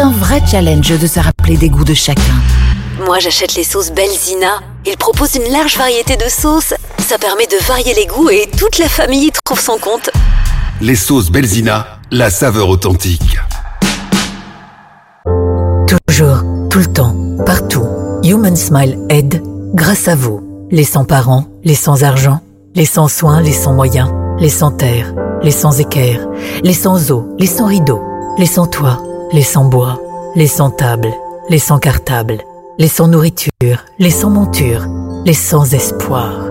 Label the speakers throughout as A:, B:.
A: c'est un vrai challenge de se rappeler des goûts de chacun.
B: Moi, j'achète les sauces Belzina. Ils proposent une large variété de sauces. Ça permet de varier les goûts et toute la famille y trouve son compte.
C: Les sauces Belzina, la saveur authentique.
A: Toujours, tout le temps, partout. Human Smile aide grâce à vous. Les sans-parents, les sans-argent, les sans-soins, les sans-moyens, les sans-terre, les sans-équerre, les sans-eau, les sans-rideaux, les sans-toit, les sans-bois, les sans-table, les sans-cartable, les sans-nourriture, les sans-monture, les sans-espoir,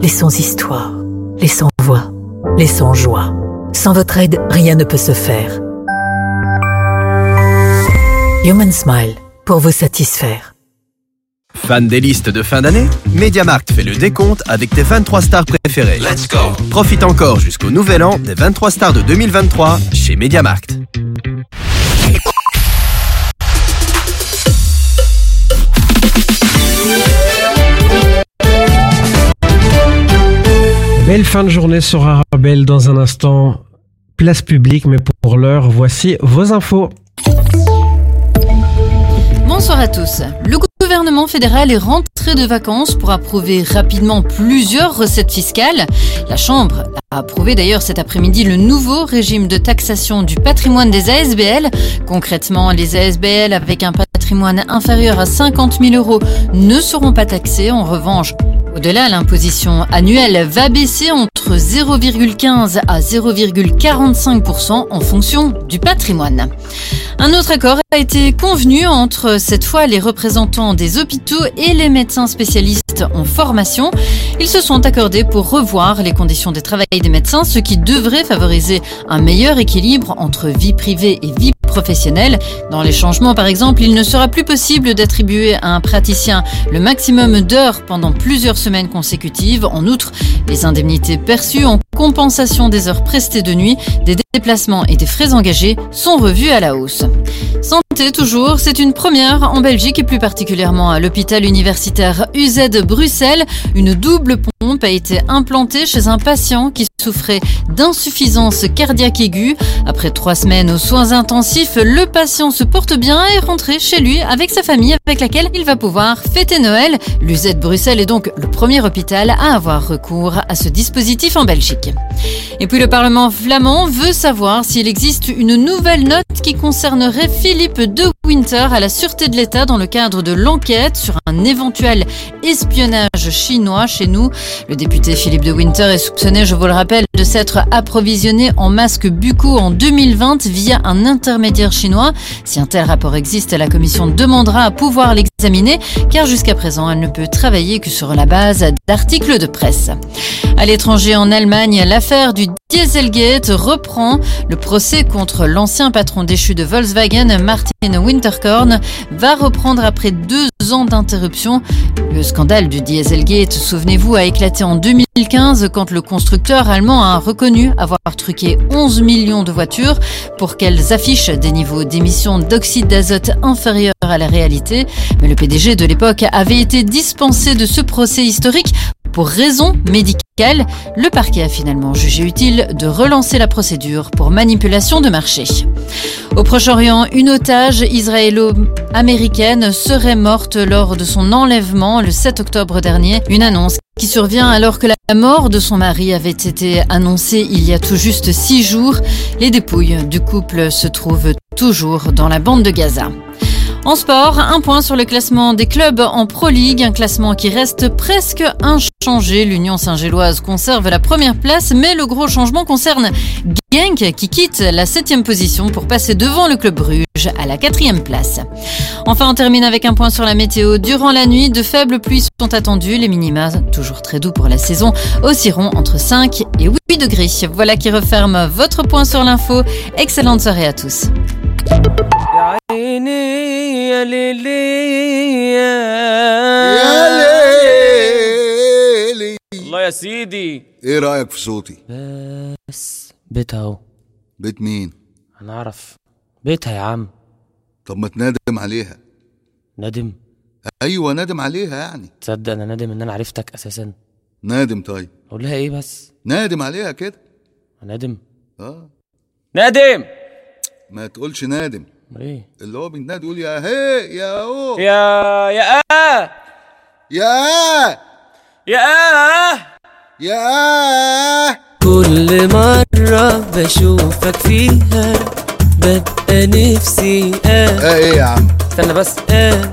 A: les sans-histoire, les sans-voix, les sans-joie. Sans votre aide, rien ne peut se faire. Human Smile, pour vous satisfaire.
D: Fan des listes de fin d'année? MediaMarkt fait le décompte avec tes 23 stars préférées.
C: Let's go
D: Profite encore jusqu'au nouvel an des 23 stars de 2023 chez MediaMarkt.
E: Belle fin de journée sur Arabelle dans un instant. Place publique, mais pour l'heure, voici vos infos.
F: Bonsoir à tous. Le gouvernement fédéral est rentré de vacances pour approuver rapidement plusieurs recettes fiscales. La Chambre a approuvé d'ailleurs cet après-midi le nouveau régime de taxation du patrimoine des ASBL. Concrètement, les ASBL avec un patrimoine inférieur à 50 000 euros ne seront pas taxés. En revanche, au-delà, l'imposition annuelle va baisser entre 0,15 à 0,45% en fonction du patrimoine. Un autre accord a été convenu entre cette fois les représentants des hôpitaux et les médecins spécialistes en formation. Ils se sont accordés pour revoir les conditions de travail des médecins, ce qui devrait favoriser un meilleur équilibre entre vie privée et vie professionnelle. Dans les changements, par exemple, il ne sera plus possible d'attribuer à un praticien le maximum d'heures pendant plusieurs semaines consécutives. En outre, les indemnités perçues en compensation des heures prestées de nuit, des déplacements et des frais engagés sont revues à la hausse. Santé toujours, c'est une première en Belgique et plus particulièrement à l'hôpital universitaire UZ Bruxelles. Une double pompe a été implantée chez un patient qui souffrait d'insuffisance cardiaque aiguë. Après trois semaines aux soins intensifs, le patient se porte bien et est rentré chez lui avec sa famille avec laquelle il va pouvoir fêter Noël. L'UZ Bruxelles est donc le premier hôpital à avoir recours à ce dispositif en Belgique. Et puis le Parlement flamand veut savoir s'il existe une nouvelle note qui concernerait Philippe de Winter à la Sûreté de l'État dans le cadre de l'enquête sur un éventuel espionnage chinois chez nous. Le député Philippe de Winter est soupçonné, je vous le rappelle, de s'être approvisionné en masques buccaux en 2020 via un intermédiaire chinois. Si un tel rapport existe, la commission demandera à pouvoir l'examiner car jusqu'à présent, elle ne peut travailler que sur la base d'articles de presse. À l'étranger, en Allemagne, l'affaire du Dieselgate reprend. Le procès contre l'ancien patron déchu de Volkswagen, Martin Winterkorn, va reprendre après deux ans d'interruption. Le scandale du Dieselgate, souvenez-vous, a éclaté en 2015 quand le constructeur allemand a reconnu avoir truqué 11 millions de voitures pour qu'elles affichent des niveaux d'émissions d'oxyde d'azote inférieurs à la réalité. Mais le PDG de l'époque avait été dispensé de ce procès historique pour raison médicale, le parquet a finalement jugé utile de relancer la procédure pour manipulation de marché. Au Proche-Orient, une otage israélo-américaine serait morte lors de son enlèvement le 7 octobre dernier. Une annonce qui survient alors que la mort de son mari avait été annoncée il y a tout juste six jours. Les dépouilles du couple se trouvent toujours dans la bande de Gaza. En sport, un point sur le classement des clubs en Pro League, un classement qui reste presque inchangé. L'Union Saint-Géloise conserve la première place, mais le gros changement concerne Genk qui quitte la septième position pour passer devant le club Bruges à la quatrième place. Enfin, on termine avec un point sur la météo. Durant la nuit, de faibles pluies sont attendues. Les minima, toujours très doux pour la saison, oscilleront entre 5 et 8 degrés. Voilà qui referme votre point sur l'info. Excellente soirée à tous.
G: يا ليلي
H: يا ليلي
G: الله يا سيدي
H: إيه رايك في صوتي
G: بس بيتها اهو
H: بيت مين
G: أنا اعرف بيتها يا عم
H: طب ما تنادم عليها
G: ندم
H: أيوه نادم عليها يعني
G: تصدق أنا ندم ان أنا عرفتك أساسا
H: نادم طيب
G: أقول لها إيه بس
H: نادم عليها كده
G: ندم
H: آه
G: ندم
H: ما تقولش نادم
I: إيه؟
H: اللي هو بينادي يقول يا هي يا هو.
I: يا يا آه.
H: يا
I: يا آه.
H: يا
G: كل مرة بشوفك فيها ببقى نفسي آه.
H: آه إيه يا عم؟
I: استنى بس.
G: آه.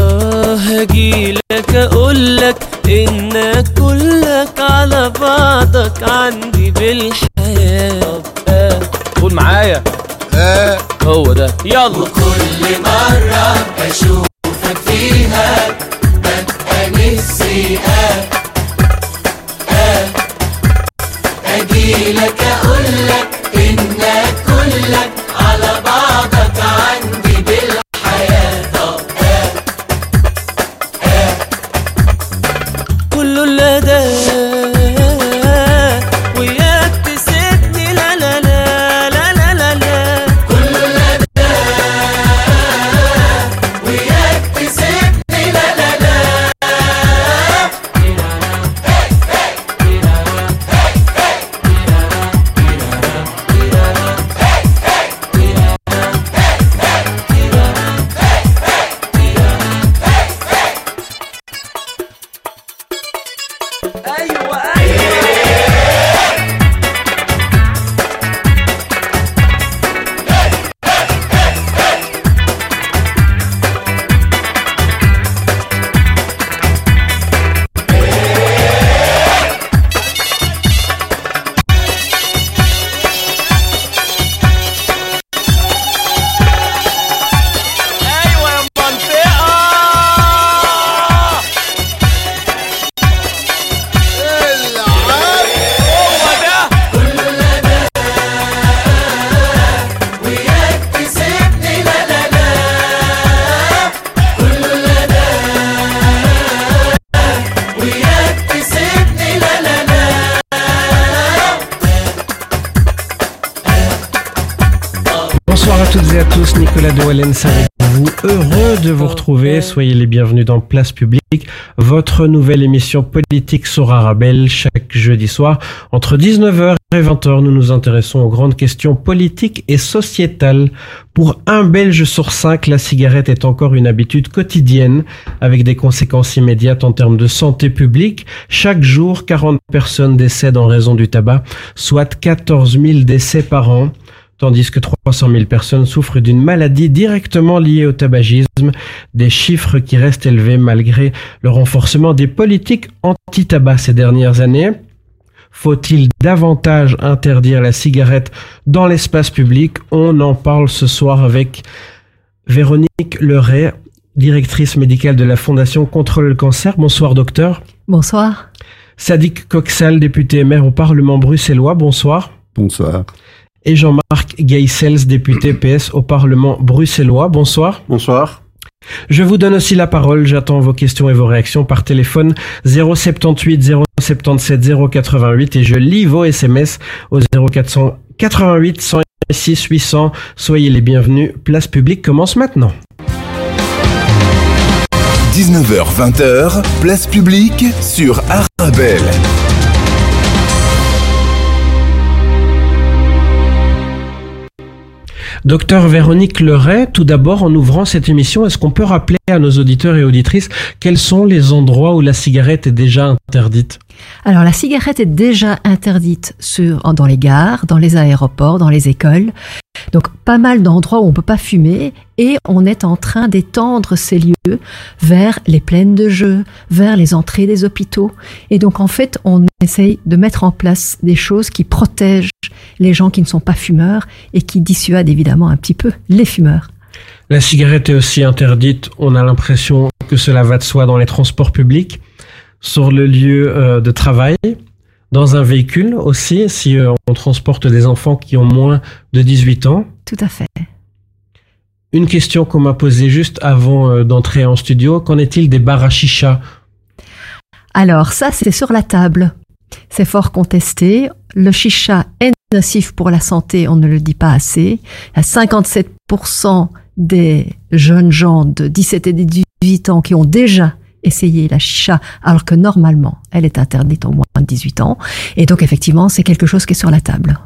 G: آه هجيلك أقولك إنك كلك على بعضك عندي بالحياة. طب آه.
I: قول معايا.
H: إيه
I: هو ده. يلا.
G: وكل مرة اشوفك فيها ببقى نفسي أه آه أجيلك أقولك انك كلك
E: Wallens avec vous. Heureux de vous retrouver. Soyez les bienvenus dans Place Publique, votre nouvelle émission politique sur Arabelle chaque jeudi soir. Entre 19h et 20h, nous nous intéressons aux grandes questions politiques et sociétales. Pour un Belge sur cinq, la cigarette est encore une habitude quotidienne avec des conséquences immédiates en termes de santé publique. Chaque jour, 40 personnes décèdent en raison du tabac, soit 14 000 décès par an tandis que 300 000 personnes souffrent d'une maladie directement liée au tabagisme, des chiffres qui restent élevés malgré le renforcement des politiques anti-tabac ces dernières années. Faut-il davantage interdire la cigarette dans l'espace public? On en parle ce soir avec Véronique Leray, directrice médicale de la Fondation Contre le cancer. Bonsoir docteur.
J: Bonsoir.
E: Sadiq Coxal, député et maire au Parlement bruxellois. Bonsoir.
K: Bonsoir.
E: Et Jean-Marc Geisels, député PS au Parlement bruxellois. Bonsoir.
K: Bonsoir.
E: Je vous donne aussi la parole. J'attends vos questions et vos réactions par téléphone 078 077 088 et je lis vos SMS au 0488 106 800. Soyez les bienvenus. Place publique commence maintenant.
L: 19h-20h, place publique sur Arabelle.
E: Docteur Véronique Leray, tout d'abord, en ouvrant cette émission, est-ce qu'on peut rappeler à nos auditeurs et auditrices quels sont les endroits où la cigarette est déjà interdite?
J: Alors la cigarette est déjà interdite sur, dans les gares, dans les aéroports, dans les écoles. Donc pas mal d'endroits où on peut pas fumer et on est en train d'étendre ces lieux vers les plaines de jeux, vers les entrées des hôpitaux. Et donc en fait, on essaye de mettre en place des choses qui protègent les gens qui ne sont pas fumeurs et qui dissuadent évidemment un petit peu les fumeurs.
E: La cigarette est aussi interdite, on a l'impression que cela va de soi dans les transports publics, sur le lieu euh, de travail, dans un véhicule aussi, si euh, on transporte des enfants qui ont moins de 18 ans.
J: Tout à fait.
E: Une question qu'on m'a posée juste avant euh, d'entrer en studio, qu'en est-il des bars à chicha?
J: Alors ça, c'est sur la table. C'est fort contesté. Le chicha est nocif pour la santé, on ne le dit pas assez. Il y a 57% des jeunes gens de 17 et 18 ans qui ont déjà essayé la chicha, alors que normalement, elle est interdite au moins de 18 ans. Et donc, effectivement, c'est quelque chose qui est sur la table.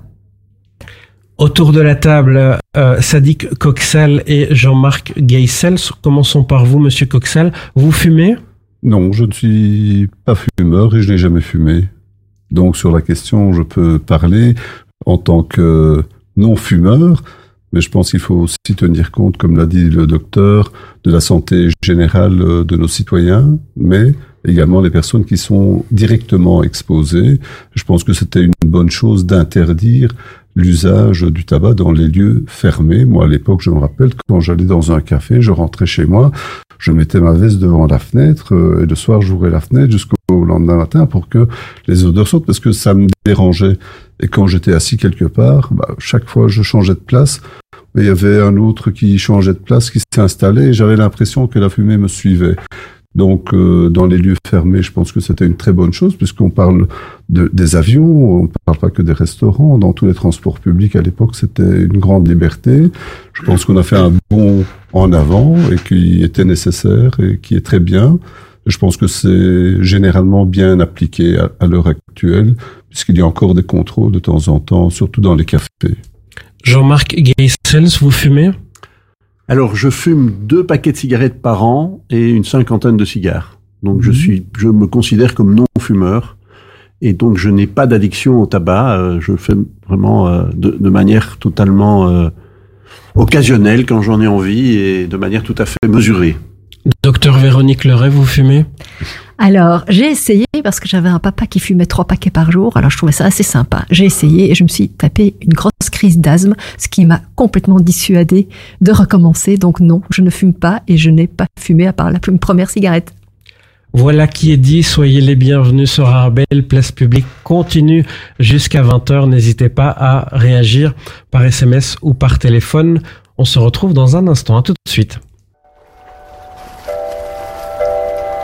E: Autour de la table, euh, Sadiq Coxal et Jean-Marc Geisels. Commençons par vous, monsieur Coxal. Vous fumez?
K: Non, je ne suis pas fumeur et je n'ai jamais fumé. Donc sur la question, je peux parler en tant que non-fumeur, mais je pense qu'il faut aussi tenir compte, comme l'a dit le docteur, de la santé générale euh, de nos citoyens, mais également les personnes qui sont directement exposées. Je pense que c'était une bonne chose d'interdire l'usage du tabac dans les lieux fermés. Moi, à l'époque, je me rappelle quand j'allais dans un café, je rentrais chez moi, je mettais ma veste devant la fenêtre euh, et le soir, j'ouvrais la fenêtre jusqu'au lendemain matin pour que les odeurs sortent parce que ça me dérangeait. Et quand j'étais assis quelque part, bah, chaque fois, je changeais de place. Mais il y avait un autre qui changeait de place, qui s'est installé et j'avais l'impression que la fumée me suivait. Donc, euh, dans les lieux fermés, je pense que c'était une très bonne chose, puisqu'on parle de, des avions, on ne parle pas que des restaurants. Dans tous les transports publics, à l'époque, c'était une grande liberté. Je pense qu'on a fait un bond en avant et qui était nécessaire et qui est très bien. Je pense que c'est généralement bien appliqué à, à l'heure actuelle, puisqu'il y a encore des contrôles de temps en temps, surtout dans les cafés.
E: Jean-Marc Geisels, vous fumez?
M: Alors, je fume deux paquets de cigarettes par an et une cinquantaine de cigares. Donc, je
E: Mhm.
M: suis, je me considère comme non-fumeur. Et donc, je n'ai pas d'addiction au tabac. Euh, je fais vraiment euh, de, de manière totalement euh, occasionnelle quand j'en ai envie et de manière tout à fait mesurée.
E: Docteur Véronique Leray, vous fumez?
J: Alors, j'ai essayé parce que j'avais un papa qui fumait trois paquets par jour, alors je trouvais ça assez sympa. J'ai essayé et je me suis tapé une grosse crise d'asthme, ce qui m'a complètement dissuadé de recommencer. Donc non, je ne fume pas et je n'ai pas fumé à part la première cigarette.
E: Voilà qui est dit. Soyez les bienvenus sur Arabelle. Place publique continue jusqu'à 20h. N'hésitez pas à réagir par SMS ou par téléphone. On se retrouve dans un instant. À tout de suite.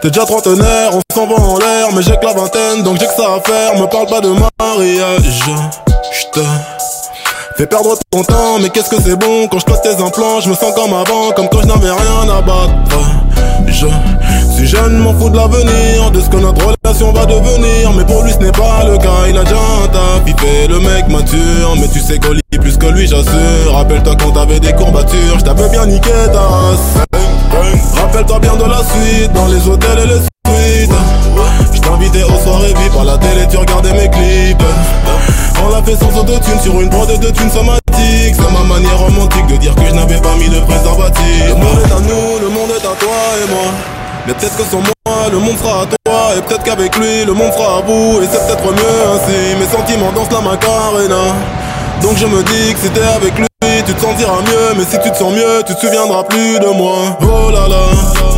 N: T'es déjà trentenaire, on s'en va en l'air, mais j'ai que la vingtaine, donc j'ai que ça à faire. Me parle pas de mariage, j'te fais perdre ton temps, mais qu'est-ce que c'est bon quand je pose tes implants, je me sens comme avant, comme quand je n'avais rien à battre. Je suis jeune, m'en fous de l'avenir, de ce que notre relation va devenir, mais pour lui ce n'est pas le cas, il a déjà un taf, il fait le mec mature, mais tu sais qu'on lit plus que lui, j'assure. Rappelle-toi quand t'avais des courbatures, je t'avais bien niqué ta. Rappelle-toi bien de la suite, dans les hôtels et les suites. Je t'invitais aux soirées VIP à la télé, tu regardais mes clips. On l'a fait sans autotune sur une prod de thunes somatique. C'est ma manière romantique de dire que je n'avais pas mis de préservatif. Le monde est à nous, le monde est à toi et moi. Mais peut-être que sans moi, le monde sera à toi. Et peut-être qu'avec lui, le monde sera à bout. Et c'est peut-être mieux ainsi. Mes sentiments dansent la macarena. Donc je me dis que t'es avec lui, tu te sentiras mieux. Mais si tu te sens mieux, tu te souviendras plus de moi. Oh là là.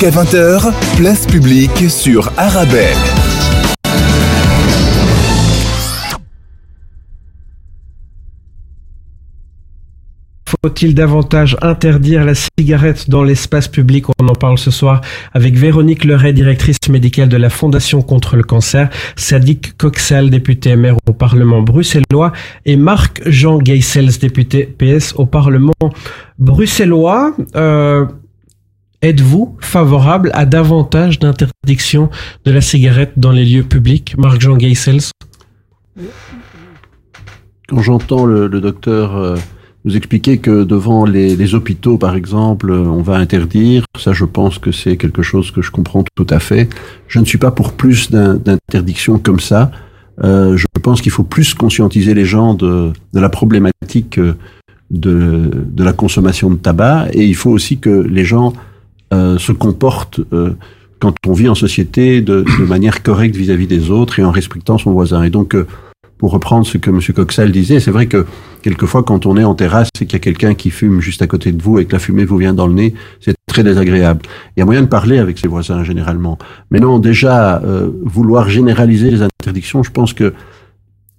L: Jusqu'à 20h, place publique sur Arabelle.
E: Faut-il davantage interdire la cigarette dans l'espace public? On en parle ce soir avec Véronique Leray, directrice médicale de la Fondation contre le cancer, Sadiq Coxel, député maire au Parlement bruxellois, et Marc-Jean Geisels, député PS au Parlement bruxellois. Euh, Êtes-vous favorable à davantage d'interdiction de la cigarette dans les lieux publics? Marc-Jean Geisels
M: Quand j'entends le, docteur euh, nous expliquer que devant les, hôpitaux, par exemple, euh, on va interdire, ça je pense que c'est quelque chose que je comprends tout à fait. Je ne suis pas pour plus d'interdictions comme ça. Euh, je pense qu'il faut plus conscientiser les gens de, la problématique de, la consommation de tabac et il faut aussi que les gens euh, se comportent euh, quand on vit en société de, de manière correcte vis-à-vis -vis des autres et en respectant son voisin. Et donc, euh, pour reprendre ce que M. Coxal disait, c'est vrai que quelquefois, quand on est en terrasse et qu'il y a quelqu'un qui fume juste à côté de vous et que la fumée vous vient dans le nez, c'est très désagréable. Il y a moyen de parler avec ses voisins généralement. Mais non, déjà, euh, vouloir généraliser les interdictions, je pense que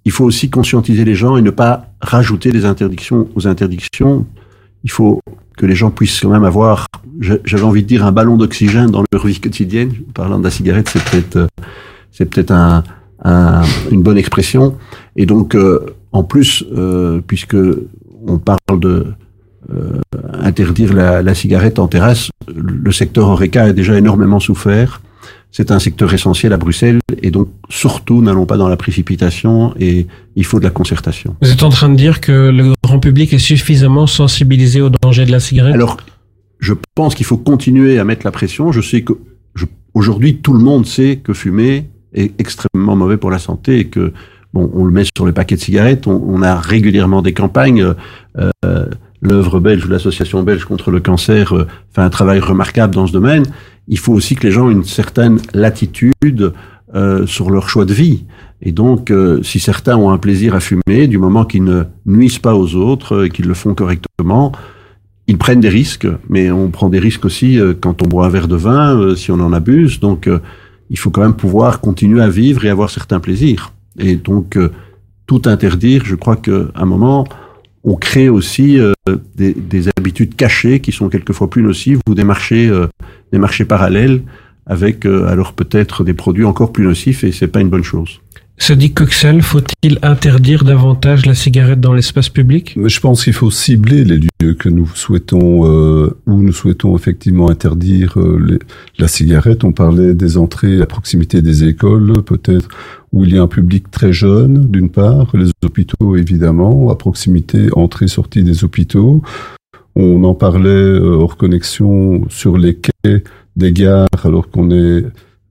M: il faut aussi conscientiser les gens et ne pas rajouter des interdictions aux interdictions. Il faut que les gens puissent quand même avoir, j'avais envie de dire, un ballon d'oxygène dans leur vie quotidienne. Parlant de la cigarette, c'est peut-être, euh, c'est peut-être un, un, une bonne expression. Et donc, euh, en plus, euh, puisque on parle de euh, interdire la, la, cigarette en terrasse, le secteur Oreca a déjà énormément souffert. C'est un secteur essentiel à Bruxelles et donc surtout n'allons pas dans la précipitation et il faut de la concertation.
E: Vous êtes en train de dire que le grand public est suffisamment sensibilisé au danger de la cigarette?
M: Alors, je pense qu'il faut continuer à mettre la pression. Je sais que aujourd'hui tout le monde sait que fumer est extrêmement mauvais pour la santé et que bon, on le met sur le paquet de cigarettes. On, on a régulièrement des campagnes. Euh, L'œuvre belge ou l'association belge contre le cancer euh, fait un travail remarquable dans ce domaine. Il faut aussi que les gens aient une certaine latitude euh, sur leur choix de vie. Et donc, euh, si certains ont un plaisir à fumer, du moment qu'ils ne nuisent pas aux autres et qu'ils le font correctement, ils prennent des risques. Mais on prend des risques aussi euh, quand on boit un verre de vin, euh, si on en abuse. Donc, il faut quand même pouvoir continuer à vivre et avoir certains plaisirs. Et donc, euh, tout interdire, je crois qu'à un moment, on crée aussi euh, des, des, habitudes cachées qui sont quelquefois plus nocives ou des marchés, euh, des marchés parallèles avec alors peut-être des produits encore plus nocifs et c'est pas une bonne chose.
E: Se dit Coxel, faut-il interdire davantage la cigarette dans l'espace public?
K: Je pense qu'il faut cibler les lieux que nous souhaitons, euh, où nous souhaitons effectivement interdire euh, les, la cigarette. On parlait des entrées à proximité des écoles, peut-être où il y a un public très jeune, d'une part, les hôpitaux évidemment, à proximité entrée-sortie des hôpitaux. On en parlait euh, hors connexion sur les quais des gares alors qu'on est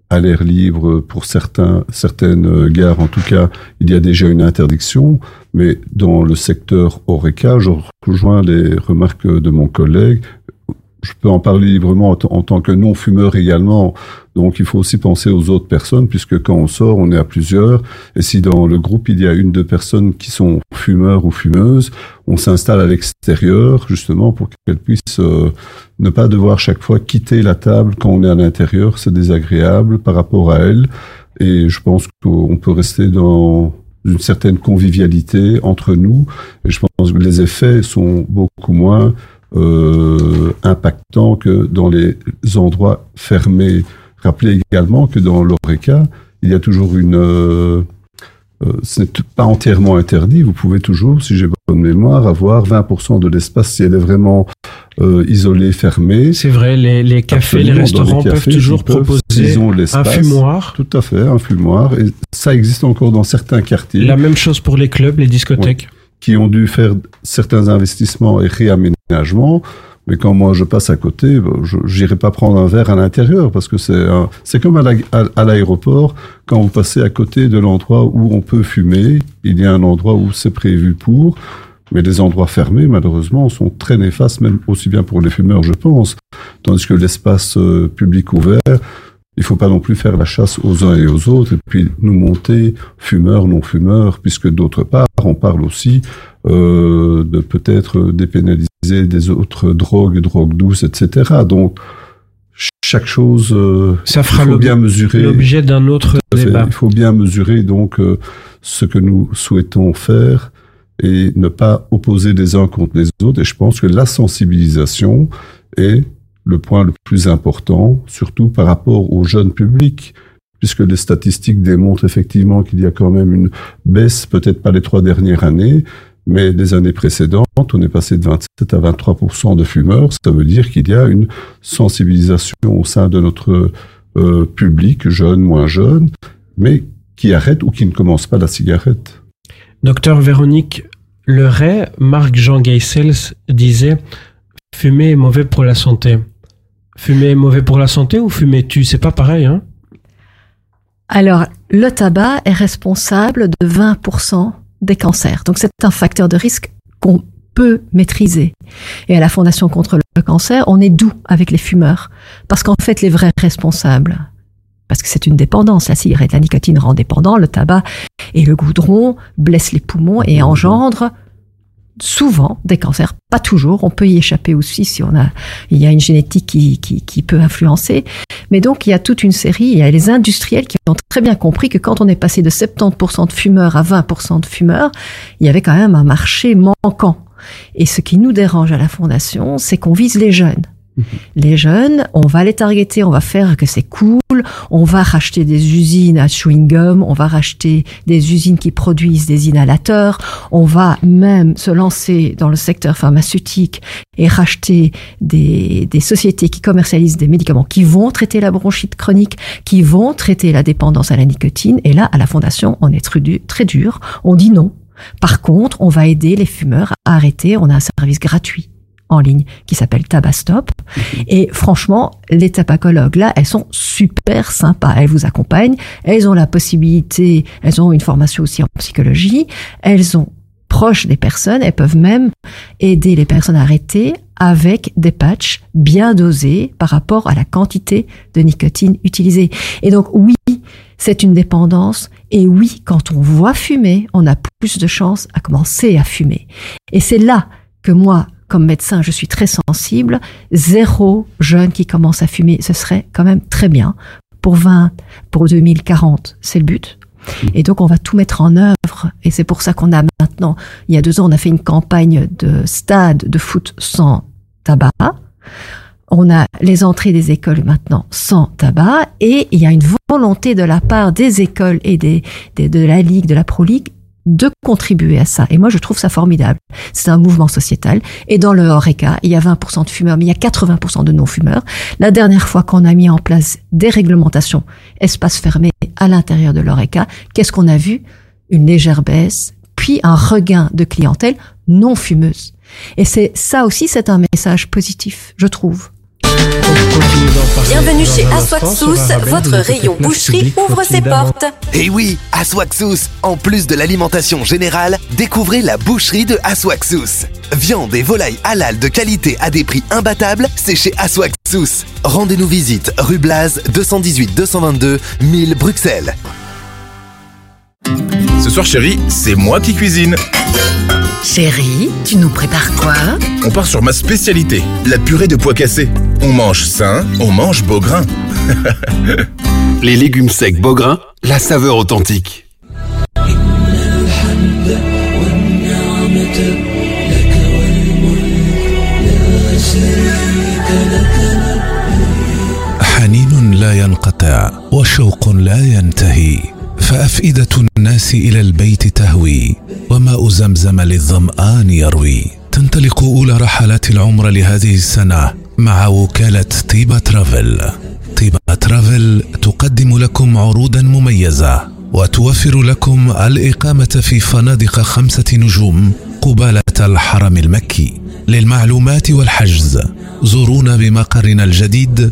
K: à l'air libre pour certains, certaines gares. En tout cas, il y a déjà une interdiction, mais dans le secteur Oreca, je rejoins les remarques de mon collègue. Je peux en parler librement en, tant que non-fumeur également. Donc, il faut aussi penser aux autres personnes, puisque quand on sort, on est à plusieurs. Et si dans le groupe, il y a une, deux personnes qui sont fumeurs ou fumeuses, on s'installe à l'extérieur, justement, pour qu'elles puissent euh, ne pas devoir chaque fois quitter la table quand on est à l'intérieur. C'est désagréable par rapport à elles. Et je pense qu'on peut rester dans une certaine convivialité entre nous. Et je pense que les effets sont beaucoup moins euh, impactants que dans les endroits fermés. Rappelez également que dans l'ORECA, il y a toujours une... Euh, euh, ce n'est pas entièrement interdit. Vous pouvez toujours, si j'ai bonne mémoire, avoir 20% de l'espace si elle est vraiment euh, isolée, fermée.
E: C'est vrai, les, les cafés, Absolument, les restaurants les cafés, peuvent toujours peuvent, proposer un fumoir.
K: Tout à fait, un fumoir. Et ça existe encore dans certains quartiers.
E: La même chose pour les clubs, les discothèques.
K: Ouais, qui ont dû faire certains investissements et réaménagements. Mais quand moi je passe à côté, je n'irai pas prendre un verre à l'intérieur parce que c'est c'est comme à l'aéroport quand vous passez à côté de l'endroit où on peut fumer, il y a un endroit où c'est prévu pour. Mais les endroits fermés, malheureusement, sont très néfastes, même aussi bien pour les fumeurs, je pense. Tandis que l'espace euh, public ouvert, il faut pas non plus faire la chasse aux uns et aux autres et puis nous monter fumeurs, non fumeurs, puisque d'autre part, on parle aussi euh, de peut-être dépénaliser des autres drogues, drogues douces, etc. Donc, chaque chose, euh,
E: Ça fera
K: il faut bien mesurer.
E: l'objet d'un autre débat.
K: Il faut bien mesurer donc euh, ce que nous souhaitons faire et ne pas opposer les uns contre les autres. Et je pense que la sensibilisation est le point le plus important, surtout par rapport au jeune public, puisque les statistiques démontrent effectivement qu'il y a quand même une baisse, peut-être pas les trois dernières années, mais les années précédentes, on est passé de 27 à 23 de fumeurs. Ça veut dire qu'il y a une sensibilisation au sein de notre euh, public, jeune, moins jeune, mais qui arrête ou qui ne commence pas la cigarette.
E: Docteur Véronique Leray, Marc-Jean Geisels disait Fumer est mauvais pour la santé. Fumer est mauvais pour la santé ou fumer tue? C'est pas pareil, hein?
J: Alors, le tabac est responsable de 20% des cancers. Donc, c'est un facteur de risque qu'on peut maîtriser. Et à la Fondation contre le cancer, on est doux avec les fumeurs. Parce qu'en fait, les vrais responsables, parce que c'est une dépendance, la cigarette, la nicotine rend dépendant, le tabac et le goudron blessent les poumons et engendrent souvent des cancers, pas toujours, on peut y échapper aussi si on a, il y a une génétique qui, qui, qui peut influencer. Mais donc, il y a toute une série, il y a les industriels qui ont très bien compris que quand on est passé de 70% de fumeurs à 20% de fumeurs, il y avait quand même un marché manquant. Et ce qui nous dérange à la Fondation, c'est qu'on vise les jeunes. Les jeunes, on va les targeter, on va faire que c'est cool, on va racheter des usines à chewing-gum, on va racheter des usines qui produisent des inhalateurs, on va même se lancer dans le secteur pharmaceutique et racheter des, des sociétés qui commercialisent des médicaments qui vont traiter la bronchite chronique, qui vont traiter la dépendance à la nicotine. Et là, à la Fondation, on est très dur, très dur, on dit non. Par contre, on va aider les fumeurs à arrêter, on a un service gratuit en ligne qui s'appelle Tabastop. Et franchement, les tabacologues là, elles sont super sympas. Elles vous accompagnent, elles ont la possibilité, elles ont une formation aussi en psychologie, elles sont proches des personnes, elles peuvent même aider les personnes à arrêter avec des patchs bien dosés par rapport à la quantité de nicotine utilisée. Et donc oui, c'est une dépendance et oui, quand on voit fumer, on a plus de chances à commencer à fumer. Et c'est là que moi, comme médecin, je suis très sensible. Zéro jeune qui commence à fumer, ce serait quand même très bien. Pour 20, pour 2040, c'est le but. Et donc, on va tout mettre en œuvre. Et c'est pour ça qu'on a maintenant, il y a deux ans, on a fait une campagne de stade de foot sans tabac. On a les entrées des écoles maintenant sans tabac. Et il y a une volonté de la part des écoles et des, de la Ligue, de la Pro League, de contribuer à ça. Et moi, je trouve ça formidable. C'est un mouvement sociétal. Et dans le Horeca, il y a 20% de fumeurs, mais il y a 80% de non-fumeurs. La dernière fois qu'on a mis en place des réglementations, espaces fermés à l'intérieur de l'Horeca, qu'est-ce qu'on a vu? Une légère baisse, puis un regain de clientèle non fumeuse. Et c'est ça aussi, c'est un message positif, je trouve.
B: Bienvenue chez Aswaxous, votre rayon boucherie ouvre ses portes.
O: Et oui, Aswaxous, en plus de l'alimentation générale, découvrez la boucherie de Aswaxous. Viande et volaille halal de qualité à des prix imbattables, c'est chez Aswaxous. Rendez-nous visite rue Blaz 218 222 1000 Bruxelles.
P: Ce soir, chérie, c'est moi qui cuisine.
Q: Chérie, tu nous prépares quoi
P: On part sur ma spécialité, la purée de pois cassés. On mange sain, on mange beau grain.
C: Les légumes secs Beaugrain, la saveur authentique.
R: حنين لا ينقطع وشوق لا ينتهي فأفئدة الناس إلى البيت تهوي وماء زمزم للظمآن يروي. تنطلق أولى رحلات العمر لهذه السنة مع وكالة طيبة ترافل. طيبة ترافل تقدم لكم عروضا مميزة وتوفر لكم الإقامة في فنادق خمسة نجوم قبالة الحرم المكي. للمعلومات والحجز زورونا بمقرنا الجديد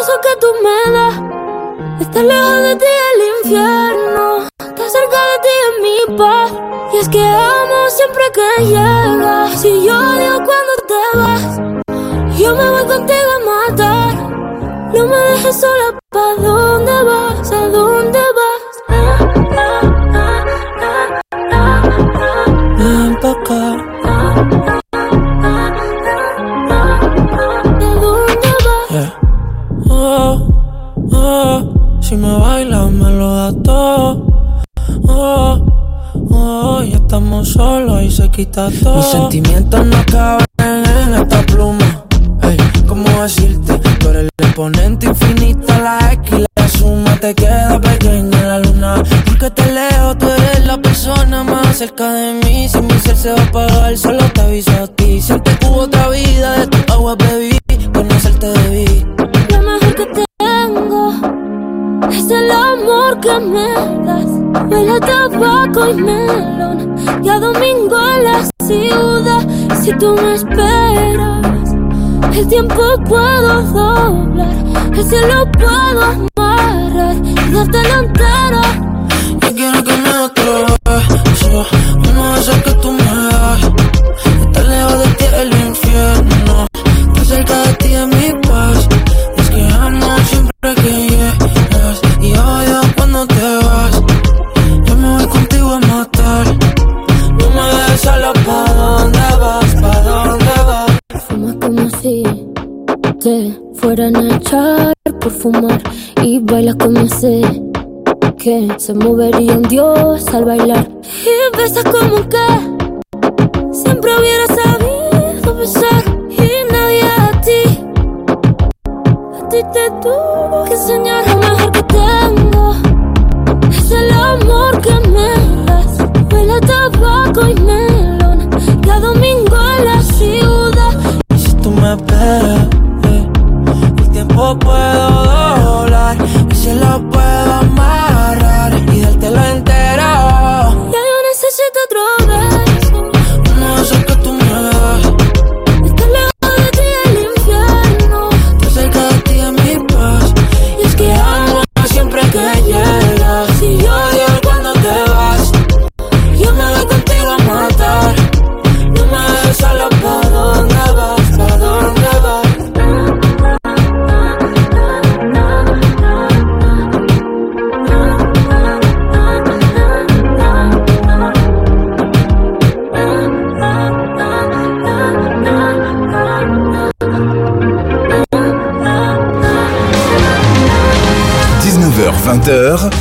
S: beso que tú me das. Estar lejos de ti el infierno, estar cerca de ti es mi paz.
T: Y es que amo siempre que llegas. Si yo odio cuando te vas, yo me voy contigo a matar. No me dejes sola, ¿pa' dónde vas?
S: Quita todo. Mis sentimientos no caben en esta pluma. Ey, ¿cómo decirte? Tú eres el exponente infinito, la X y la suma te queda pequeña en la luna. Porque te leo, tú eres la persona más cerca de mí. Si mi ser se va a apagar, solo te aviso a ti. Siente que hubo otra vida, de tu agua bebí, conocerte debí.
T: Lo mejor que tengo es el amor que me das. Huele a tabaco y melón. Tú me esperas, el tiempo puedo doblar. El cielo puedo amarrar y dártelo entero.
S: Yo quiero que me beso Uno de esos
T: sé que se movería un dios al bailar. Y besas como que siempre hubiera sabido besar. Y nadie a ti, a ti te tuvo que enseñar lo mejor que tengo. Es el amor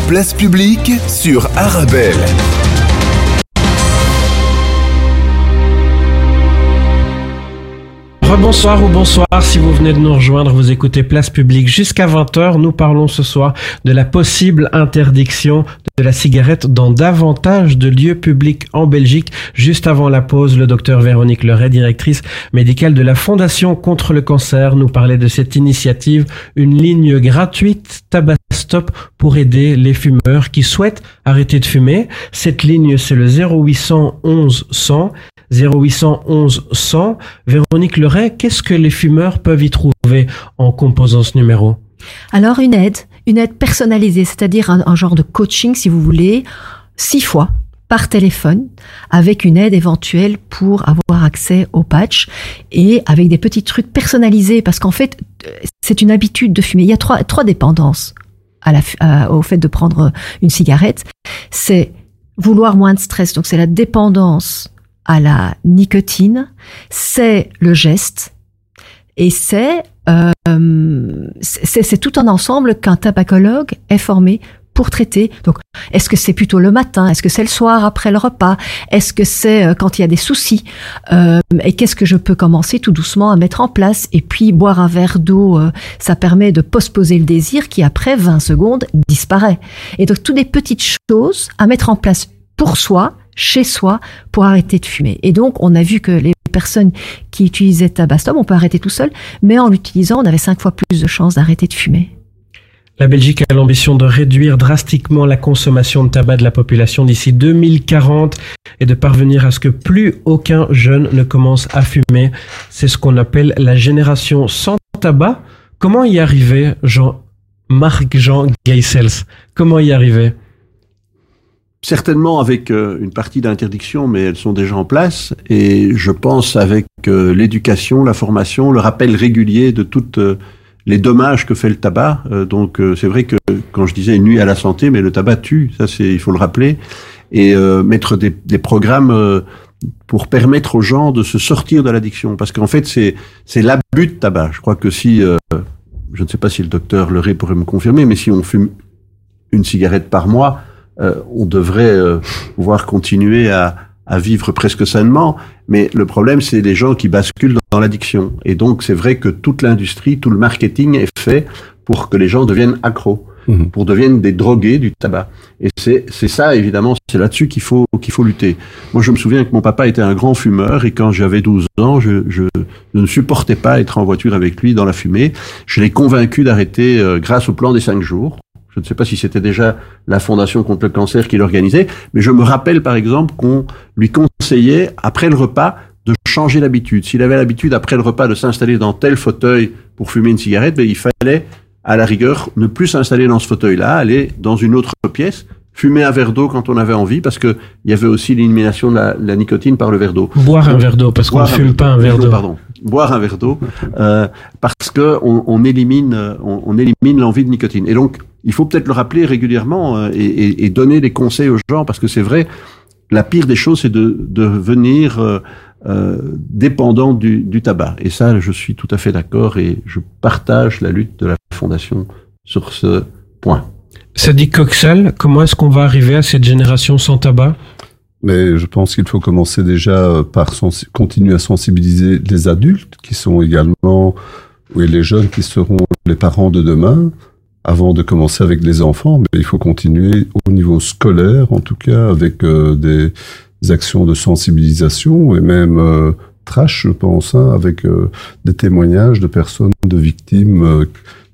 L: place publique sur Arabelle.
E: Rebonsoir ou bonsoir si vous venez de nous rejoindre, vous écoutez Place Publique jusqu'à 20h. Nous parlons ce soir de la possible interdiction de la cigarette dans davantage de lieux publics en Belgique. Juste avant la pause, le docteur Véronique Leray, directrice médicale de la Fondation contre le cancer, nous parlait de cette initiative, une ligne gratuite tabac pour aider les fumeurs qui souhaitent arrêter de fumer. Cette ligne, c'est le 0800 11 100. 0811 100. Véronique Leray, qu'est-ce que les fumeurs peuvent y trouver en composant ce numéro?
J: Alors une aide, une aide personnalisée, c'est-à-dire un, un genre de coaching, si vous voulez, six fois par téléphone, avec une aide éventuelle pour avoir accès au patch et avec des petits trucs personnalisés, parce qu'en fait, euh, c'est une habitude de fumer. Il y a trois, trois dépendances au fait de prendre une cigarette. C'est vouloir moins de stress, donc c'est la dépendance à la nicotine, c'est le geste, et c'est euh, c'est tout un ensemble qu'un tabacologue est formé pour traiter. Donc, est-ce que c'est plutôt le matin? Est-ce que c'est le soir après le repas? Est-ce que c'est euh, quand il y a des soucis? Euh, Et qu'est-ce que je peux commencer tout doucement à mettre en place? Et puis, boire un verre d'eau, euh, ça permet de postposer le désir qui, après 20 secondes, disparaît. Et donc, toutes des petites choses à mettre en place pour soi, chez soi, pour arrêter de fumer. Et donc, on a vu que les personnes qui utilisaient Tabastom, on peut arrêter tout seul, mais en l'utilisant, on avait cinq fois plus de chances d'arrêter de fumer.
E: La Belgique a l'ambition de réduire drastiquement la consommation de tabac de la population d'ici 2040 et de parvenir à ce que plus aucun jeune ne commence à fumer. C'est ce qu'on appelle la génération sans tabac. Comment y arriver, Jean, Marc Jean Geisels Comment y arriver?
M: Certainement avec euh, une partie d'interdiction, mais elles sont déjà en place. Et je pense avec euh, l'éducation, la formation, le rappel régulier de toutes euh, les dommages que fait le tabac. Euh, donc c'est vrai que quand je disais nuit à la santé, mais le tabac tue, ça c'est il faut le rappeler. Et mettre des, des programmes pour permettre aux gens de se sortir de l'addiction, parce qu'en fait c'est c'est l'abus de tabac. Je crois que si je ne sais pas si le docteur Leray pourrait me confirmer, mais si on fume une cigarette par mois, euh, on devrait euh, pouvoir continuer à, à, vivre presque sainement. Mais le problème, c'est les gens qui basculent dans l'addiction. Et donc, c'est vrai que toute l'industrie, tout le marketing est fait pour que les gens deviennent accros, mmh. pour deviennent des drogués du tabac. Et c'est ça, évidemment, c'est là-dessus qu'il faut qu'il faut lutter. Moi, je me souviens que mon papa était un grand fumeur et quand j'avais 12 ans, je, je, je, ne supportais pas être en voiture avec lui dans la fumée. Je l'ai convaincu d'arrêter euh, grâce au plan des cinq jours. Je ne sais pas si c'était déjà la Fondation contre le cancer qui l'organisait, mais je me rappelle par exemple qu'on lui conseillait, après le repas, de changer d'habitude. S'il avait l'habitude, après le repas, de s'installer dans tel fauteuil pour fumer une cigarette, ben, il fallait, à la rigueur, ne plus s'installer dans ce fauteuil-là, aller dans une autre pièce, fumer un verre d'eau quand on avait envie, parce que il y avait aussi l'élimination de la, la, nicotine par le verre d'eau.
E: Boire un verre d'eau, parce qu'on ne fume pas un verre d'eau.
M: Pardon, boire un verre d'eau, euh, parce que on, on élimine, on, on élimine l'envie de nicotine. Et donc, il faut peut-être le rappeler régulièrement euh, et, et, et, donner des conseils aux gens parce que c'est vrai, la pire des choses, c'est de, de devenir euh, euh, dépendant du, du, tabac. Et ça, je suis tout à fait d'accord et je partage la lutte de la Fondation sur ce point.
E: Sadiq Coxal, comment est-ce qu'on va arriver à cette génération sans tabac?
K: Mais je pense qu'il faut commencer déjà par continuer à sensibiliser les adultes qui sont également, oui, les jeunes qui seront les parents de demain, avant de commencer avec les enfants, mais il faut continuer au niveau scolaire, en tout cas, avec euh, des actions de sensibilisation et même euh, trash, je pense, hein, avec euh, des témoignages de personnes, de victimes euh,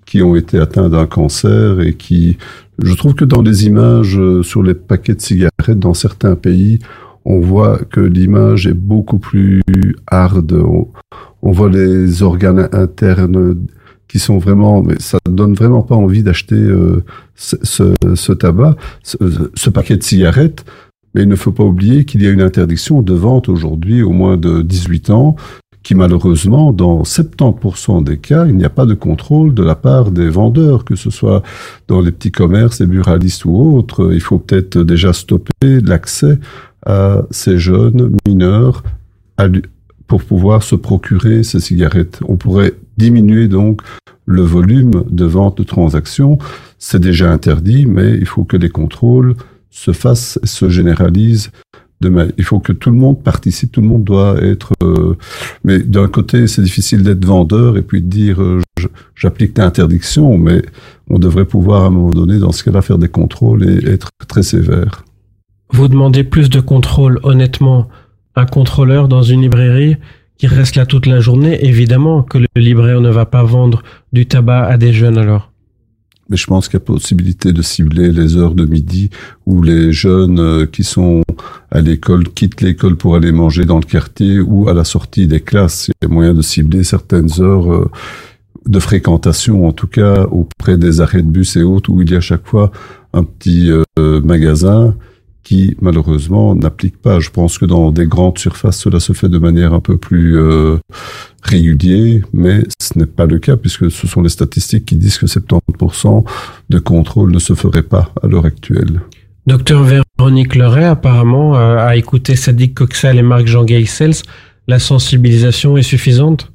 K: qui ont été atteintes d'un cancer et qui, je trouve que dans les images sur les paquets de cigarettes dans certains pays, on voit que l'image est beaucoup plus hard. On voit les organes internes qui sont vraiment, mais ça donne vraiment pas envie d'acheter euh, ce, ce, tabac, ce, ce, paquet de cigarettes. Mais il ne faut pas oublier qu'il y a une interdiction de vente aujourd'hui au moins de 18 ans, qui malheureusement, dans 70% des cas, il n'y a pas de contrôle de la part des vendeurs, que ce soit dans les petits commerces, les buralistes ou autres. Il faut peut-être déjà stopper l'accès à ces jeunes mineurs pour pouvoir se procurer ces cigarettes. On pourrait diminuer donc le volume de vente de transactions. C'est déjà interdit, mais il faut que les contrôles se fassent, se généralisent. Demain. Il faut que tout le monde participe, tout le monde doit être. Euh, mais d'un côté, c'est difficile d'être vendeur et puis de dire euh, j'applique l'interdiction, mais on devrait pouvoir à un moment donné, dans ce cas-là, faire des contrôles et être très sévère.
E: Vous demandez plus de contrôle, honnêtement. Un contrôleur dans une librairie, qui reste là toute la journée, évidemment que le libraire ne va pas vendre du tabac à des jeunes alors.
K: Mais je pense qu'il y a possibilité de cibler les heures de midi où les jeunes euh, qui sont à l'école quittent l'école pour aller manger dans le quartier ou à la sortie des classes. Il y a moyen de cibler certaines heures euh, de fréquentation, en tout cas auprès des arrêts de bus et autres, où il y a chaque fois un petit euh, magasin qui malheureusement n'applique pas. Je pense que dans des grandes surfaces, cela se fait de manière un peu plus euh, régulière, mais ce n'est pas le cas puisque ce sont les statistiques qui disent que 70% de contrôle ne se ferait pas à l'heure actuelle.
E: Docteur Véronique Leray, apparemment, euh, a écouté Sadiq Coxal et Marc-Jean Gaissels. La sensibilisation est suffisante?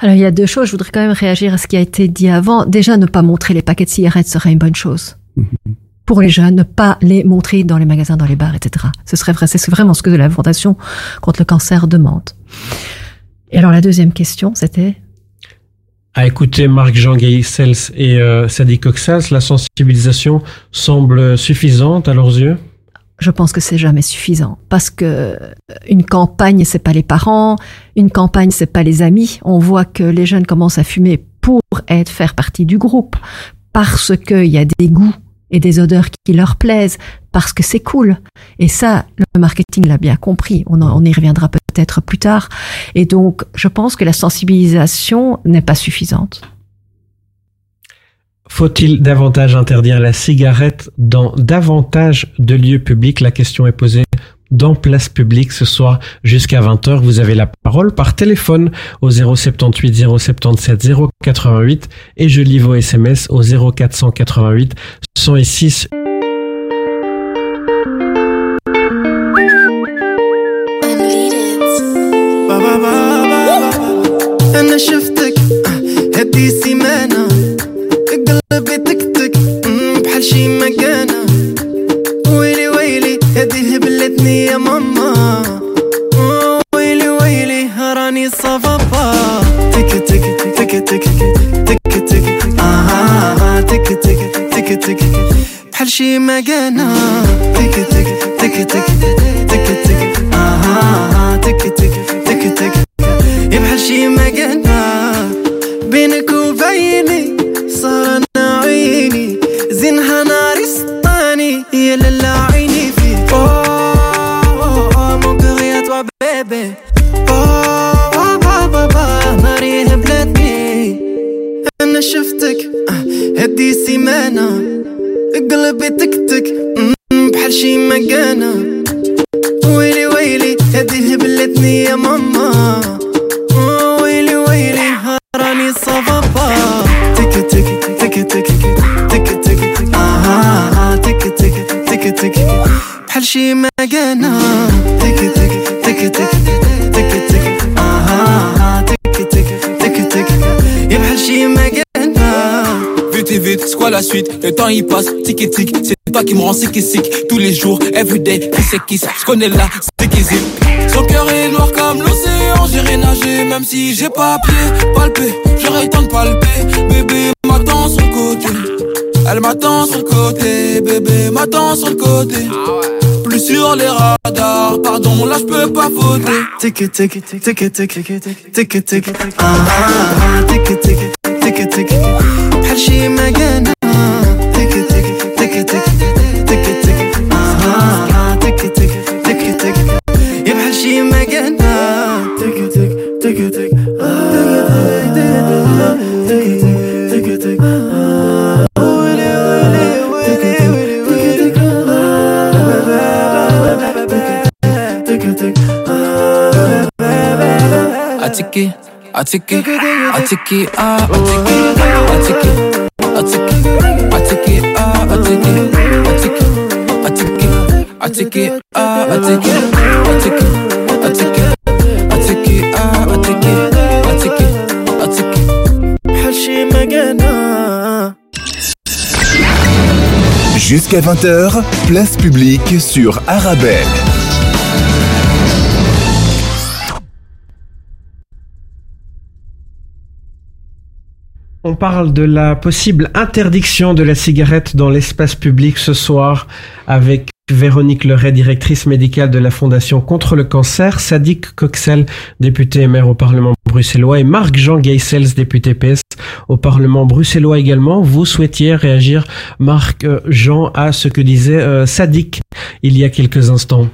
J: Alors il y a deux choses, je voudrais quand même réagir à ce qui a été dit avant. Déjà, ne pas montrer les paquets de cigarettes serait une bonne chose. Mm -hmm pour les jeunes, ne pas les montrer dans les magasins, dans les bars, etc. Ce serait vrai, c'est vraiment ce que la Fondation contre le cancer demande. Et alors la deuxième question, c'était?
E: À écouter Marc-Jean Gaissels et euh, Sadi Coxas, la sensibilisation semble suffisante à leurs yeux?
J: Je pense que c'est jamais suffisant parce que une campagne c'est pas les parents, une campagne c'est pas les amis. On voit que les jeunes commencent à fumer pour être faire partie du groupe parce qu'il y a des goûts et des odeurs qui leur plaisent parce que c'est cool. Et ça, le marketing l'a bien compris. On, y reviendra peut-être plus tard. Et donc, je pense que la sensibilisation n'est pas suffisante.
E: Faut-il davantage interdire la cigarette dans davantage de lieux publics? La question est posée dans Place Publique ce soir jusqu'à 20h. Vous avez la parole par téléphone au 078 077 088 et je lis vos SMS au 0488 106.
U: انا شفتك هدي سيمانة قلبي تكتك مم، بحال شي مكانة هدي هبلتني يا ماما ويلي ويلي راني صفافا تك تك تك تك تك تك آه تك تك تك تك بحال شي مكانة تك تك تك تك تك تك آه تك تك تك تك يا بحال شي مكانة بيبي اوه بابا بابا ناري هبلتني أنا شفتك آه، هدي سيمانة قلبي تكتك بحال شي مكانة. ويلي ويلي هدي هبلتني يا ماما. ويلي ويلي راني صفافا تك تك تك تك تك تك آه تك تك تك تك بحال شي مكانة. تك تك تك تك آه تك تك تك تك يا بحال شي مكانة
V: Vite et vite, c'est quoi la suite Le temps il passe, tic et tic C'est toi qui me rends sick et sick Tous les jours, everyday, qui c'est qui Je connais la, c'est qui zip Son cœur est noir comme l'océan J'irai nager même si j'ai pas pied Palper, j'aurais le temps de palper Bébé m'attend sur le côté Elle m'attend sur le côté Bébé m'attend sur le côté Plus sur les radars. Pardon, là je peux pas voter.
U: Tic tic tic tic tic tic tic tic
V: tic take it, I take it, I take it, ah, I take it, I take it, I take it, I take it, ah, I take it, I take it, I take it, I take it, ah, I take it, I take it, I take it, I take it, ah, I take it, I take it, I take it.
U: بحال شي مكانة
L: Jusqu'à 20h, place publique sur Arabelle.
E: On parle de la possible interdiction de la cigarette dans l'espace public ce soir avec Véronique Leray, directrice médicale de la Fondation contre le cancer, Sadiq Coxel, député et maire au Parlement bruxellois, et Marc-Jean Geisels, député PS au Parlement bruxellois également. Vous souhaitiez réagir, Marc-Jean, à ce que disait euh, Sadiq il y a quelques instants.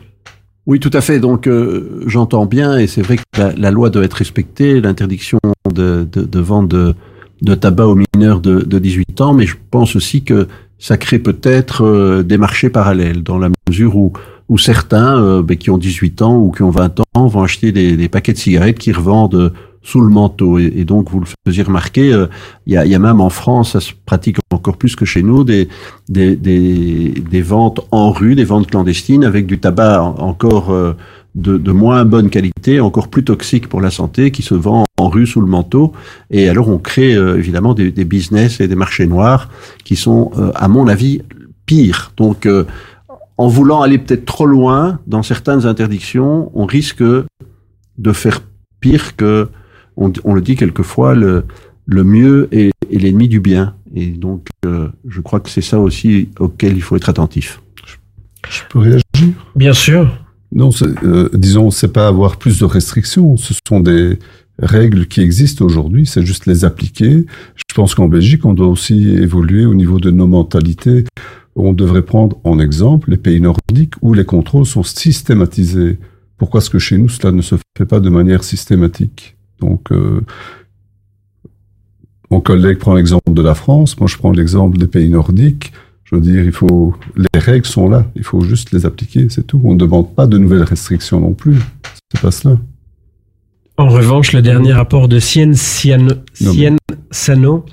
M: Oui, tout à fait. Donc, euh, j'entends bien, et c'est vrai que la, loi doit être respectée, l'interdiction de vente de, de tabac aux mineurs de, de 18 ans, mais je pense aussi que ça crée peut-être euh, des marchés parallèles, dans la mesure où, où certains euh, ben, qui ont 18 ans ou qui ont 20 ans vont acheter des, des paquets de cigarettes qui revendent sous le manteau. Et, et donc, vous le faisiez remarquer, euh, il y, a, y, a, même en France, ça se pratique encore plus que chez nous, des, des, des, des ventes en rue, des ventes clandestines avec du tabac encore euh, de, de, moins bonne qualité, encore plus toxique pour la santé, qui se vend en rue sous le manteau. Et alors, on crée euh, évidemment des, des, business et des marchés noirs qui sont, euh, à mon avis, pires. Donc, euh, en voulant aller peut-être trop loin dans certaines interdictions, on risque de faire pire que on, on, le dit quelquefois, le, le mieux est, est l'ennemi du bien. Et donc, euh, je crois que c'est ça aussi auquel il faut être attentif.
K: Je peux réagir
E: Bien sûr.
K: Non, euh, disons, c'est pas avoir plus de restrictions. Ce sont des règles qui existent aujourd'hui. C'est juste les appliquer. Je pense qu'en Belgique, on doit aussi évoluer au niveau de nos mentalités. On devrait prendre en exemple les pays nordiques où les contrôles sont systématisés. Pourquoi est-ce que chez nous, cela ne se fait pas de manière systématique? Donc, euh, donc, collègue prend l'exemple de la France, moi je prends l'exemple des pays nordiques. Je veux dire, il faut, les règles sont là, il faut juste les appliquer, c'est tout. On ne demande pas de nouvelles restrictions non plus. C'est pas cela.
E: En revanche, le dernier rapport de Cienciano,
K: Non, mais-
E: Sano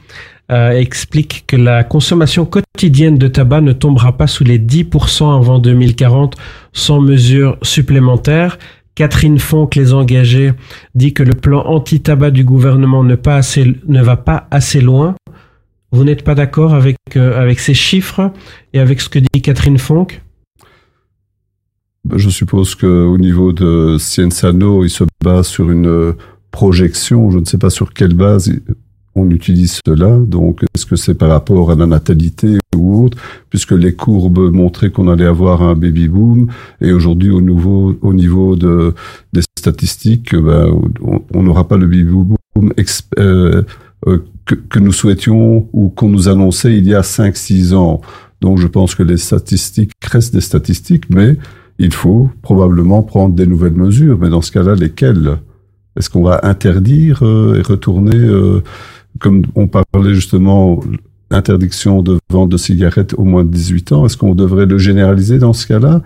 E: euh, explique que la consommation quotidienne de tabac ne tombera pas sous les 10% avant 2040 sans mesures supplémentaires. Catherine Fonck, les engagés, dit que le plan anti-tabac du gouvernement ne, pas assez, ne va pas assez loin. Vous n'êtes pas d'accord avec, euh, avec ces chiffres et avec ce que dit Catherine Fonck?
K: Ben, Je suppose qu'au niveau de Cienzano, il se base sur une euh, projection. Je ne sais pas sur quelle base on utilise cela. Donc, est-ce que c'est par rapport à la natalité ou autre? Puisque les courbes montraient qu'on allait avoir un baby boom. Et aujourd'hui, au, nouveau, au niveau de, des statistiques, ben, on- n'aura pas le baby boom euh, que, que nous souhaitions ou qu'on nous annonçait il y a 5-6 ans. Donc, je pense que les statistiques restent des statistiques, mais il faut probablement prendre des nouvelles mesures. Mais dans ce cas-là, lesquelles? Est-ce qu'on va interdire euh, et retourner, euh, comme on parlait justement, interdiction de vente de cigarettes au moins de 18 ans? Est-ce qu'on devrait le généraliser dans ce cas-là?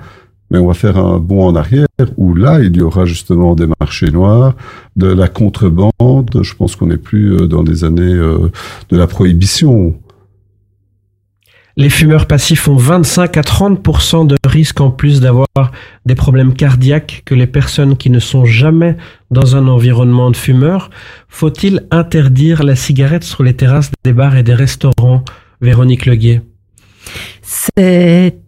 K: Mais on va faire un bond en arrière où là, il y aura justement des marchés noirs, de la contrebande. Je pense qu'on n'est plus euh, dans des années euh, de la prohibition.
E: Les fumeurs passifs ont 25 à 30% de risque en plus d'avoir des problèmes cardiaques que les personnes qui ne sont jamais dans un environnement de fumeurs. Faut-il interdire la cigarette sur les terrasses des bars et des restaurants? Véronique Leguet.
J: C'est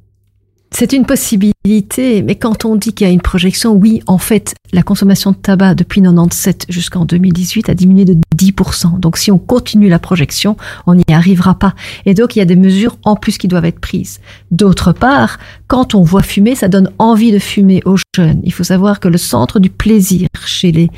J: c'est une possibilité, mais quand on dit qu'il y a une projection, oui, en fait, la consommation de tabac depuis 97 jusqu'en 2018 a diminué de 10%. Donc si on continue la projection, on n'y arrivera pas. Et donc il y a des mesures en plus qui doivent être prises. D'autre part, quand on voit fumer, ça donne envie de fumer aux jeunes. Il faut savoir que le centre du plaisir chez les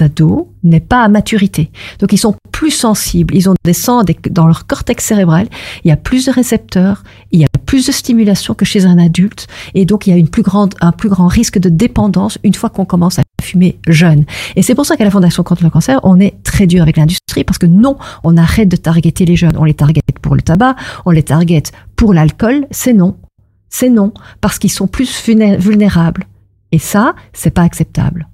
J: ados n'est pas à maturité. Donc ils sont plus sensibles, ils ont des sangs dans leur cortex cérébral, il y a plus de récepteurs, il y a plus de stimulation que chez un adulte et donc il y a une plus grande, un plus grand risque de dépendance une fois qu'on commence à fumer jeune. Et c'est pour ça qu'à la Fondation contre le cancer, on est très dur avec l'industrie parce que non, on arrête de targeter les jeunes. On les target pour le tabac, on les target pour l'alcool, c'est non. C'est non, parce qu'ils sont plus vulné- vulnérables. Et ça, c'est pas acceptable.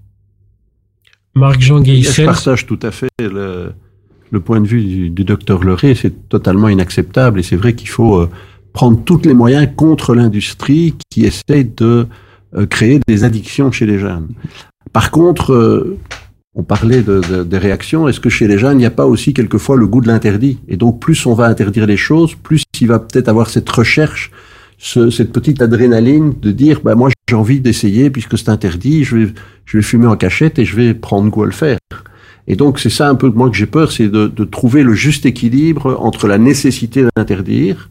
E: Marc-Jean
M: Je partage tout à fait le, le point de vue du, du docteur Leray. C'est totalement inacceptable et c'est vrai qu'il faut euh, prendre tous les moyens contre l'industrie qui essaie de euh, créer des addictions chez les jeunes. Par contre, euh, on parlait de, de- des réactions. Est-ce que chez les jeunes, il n'y a pas aussi quelquefois le goût de l'interdit? Et donc, plus on va interdire les choses, plus il va peut-être avoir cette recherche, ce- cette petite adrénaline de dire, bah moi j'ai envie d'essayer puisque c'est interdit, je vais, je vais fumer en cachette et je vais prendre goût à le faire. Et donc c'est ça un peu moi que j'ai peur, c'est de, de trouver le juste équilibre entre la nécessité d'interdire.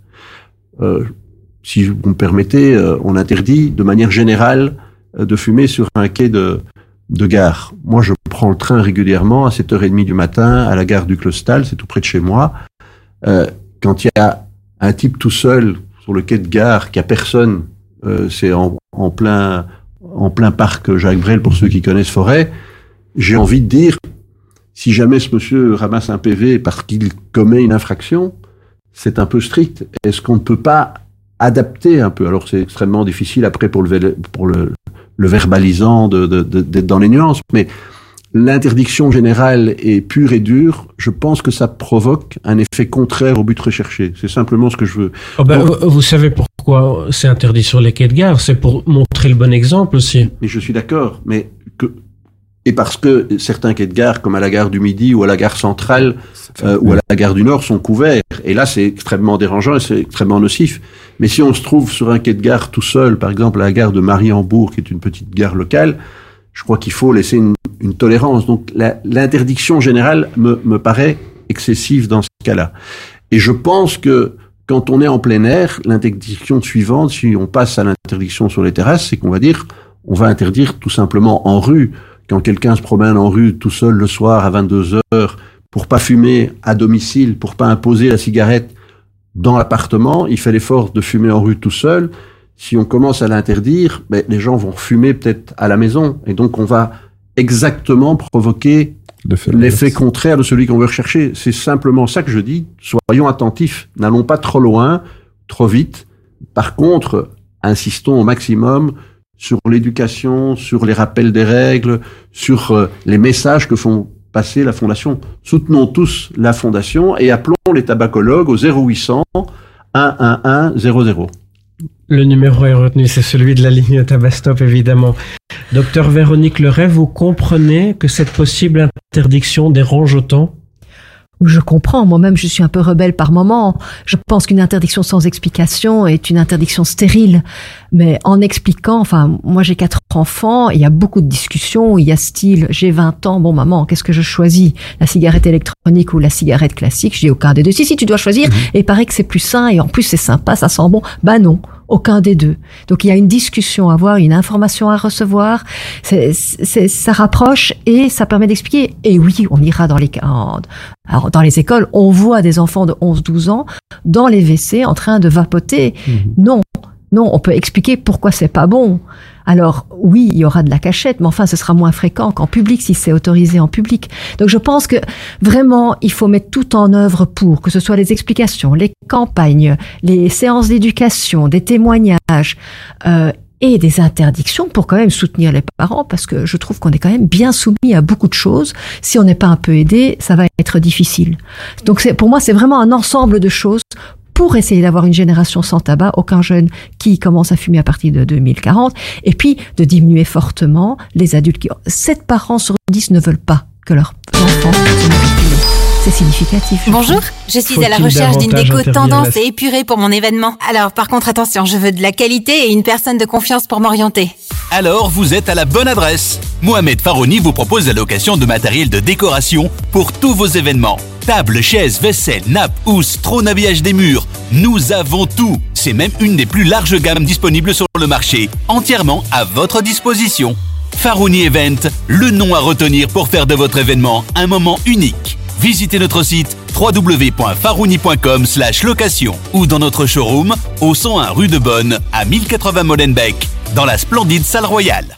M: Euh, si vous me permettez, euh, on interdit de manière générale euh, de fumer sur un quai de, de gare. Moi, je prends le train régulièrement à 7h30 du matin à la gare du Clostal, c'est tout près de chez moi. Euh, quand il y a un type tout seul sur le quai de gare, qu'il n'y a personne, euh, c'est en, plein en plein parc Jacques Brel pour ceux qui connaissent Forêt, j'ai envie de dire, si jamais ce monsieur ramasse un PV parce qu'il commet une infraction, c'est un peu strict. Est-ce qu'on ne peut pas adapter un peu? Alors c'est extrêmement difficile après pour le, verbalisant d'être dans les nuances, mais l'interdiction générale est pure et dure. Je pense que ça provoque un effet contraire au but recherché. C'est simplement ce que je veux.
E: Oh ben, vous savez pourquoi c'est interdit sur les quais de gare C'est pour montrer le bon exemple aussi.
M: Mais je suis d'accord, mais que et parce que certains quais de gare, comme à la gare du Midi ou à la gare centrale euh, ou à la gare du Nord, sont couverts. Et là, c'est extrêmement dérangeant et c'est extrêmement nocif. Mais si on se trouve sur un quai de gare tout seul, par exemple à la gare de Mariembourg, qui est une petite gare locale, je crois qu'il faut laisser une, une tolérance. Donc l'interdiction générale me, me paraît excessive dans ce cas-là. Et je pense que quand on est en plein air, l'interdiction suivante, si on passe à l'interdiction sur les terrasses, c'est qu'on va dire, on va interdire tout simplement en rue. Quand quelqu'un se promène en rue tout seul le soir à 22 heures pour pas fumer à domicile, pour pas imposer la cigarette dans l'appartement, il fait l'effort de fumer en rue tout seul. Si on commence à l'interdire, ben, les gens vont fumer peut-être à la maison. Et donc, on va exactement provoquer l'effet contraire de celui qu'on veut rechercher. C'est simplement ça que je dis. Soyons attentifs. N'allons pas trop loin, trop vite. Par contre, insistons au maximum sur l'éducation, sur les rappels des règles, sur euh, les messages que font passer la fondation. Soutenons tous la fondation et appelons les tabacologues au 0800 111 00.
E: Le numéro est retenu, c'est celui de la ligne Tabastop, évidemment. Docteur Véronique Leray, vous comprenez que cette possible interdiction dérange autant?
J: Je comprends, moi-même je suis un peu rebelle par moment. Je pense qu'une interdiction sans explication est une interdiction stérile. Mais en expliquant, enfin, moi j'ai quatre enfants, il y a beaucoup de discussions, il y a style, j'ai 20 ans, bon maman, qu'est-ce que je choisis? La cigarette électronique ou la cigarette classique? Je dis aucun des deux. Si, si, tu dois choisir, mhm. et il paraît que c'est plus sain, et en plus c'est sympa, ça sent bon. Bah non, aucun des deux. Donc il y a une discussion à avoir, une information à recevoir, c'est, ça rapproche et ça permet d'expliquer. Et oui, on ira dans les alors dans les écoles, on voit des enfants de 11-12 ans dans les WC en train de vapoter. Mhm. Non, non, on peut expliquer pourquoi c'est pas bon. Alors oui, il y aura de la cachette, mais enfin, ce sera moins fréquent qu'en public si c'est autorisé en public. Donc je pense que vraiment, il faut mettre tout en œuvre pour que ce soit les explications, les campagnes, les séances d'éducation, des témoignages. Euh, et des interdictions pour quand même soutenir les parents parce que je trouve qu'on est quand même bien soumis à beaucoup de choses. Si on n'est pas un peu aidé, ça va être difficile. Donc pour moi, c'est vraiment un ensemble de choses pour essayer d'avoir une génération sans tabac, aucun jeune qui commence à fumer à partir de 2040, et puis de diminuer fortement les adultes qui... 7 parents sur 10 ne veulent pas que leurs enfants c'est significatif.
W: Bonjour, je suis à la recherche d'une déco tendance et épurée pour mon événement? Alors par contre attention, je veux de la qualité et une personne de confiance pour m'orienter.
X: Alors vous êtes à la bonne adresse. Mohamed Farouni vous propose la location de matériel de décoration pour tous vos événements. Table, chaises, vaisselle, nappe, housse, trône habillage des murs. Nous avons tout. C'est même une des plus larges gammes disponibles sur le marché, entièrement à votre disposition. Farouni Event, le nom à retenir pour faire de votre événement un moment unique. Visitez notre site www.farouni.com location ou dans notre showroom au 101 rue de Bonne à 1080 Molenbeek dans la splendide salle royale.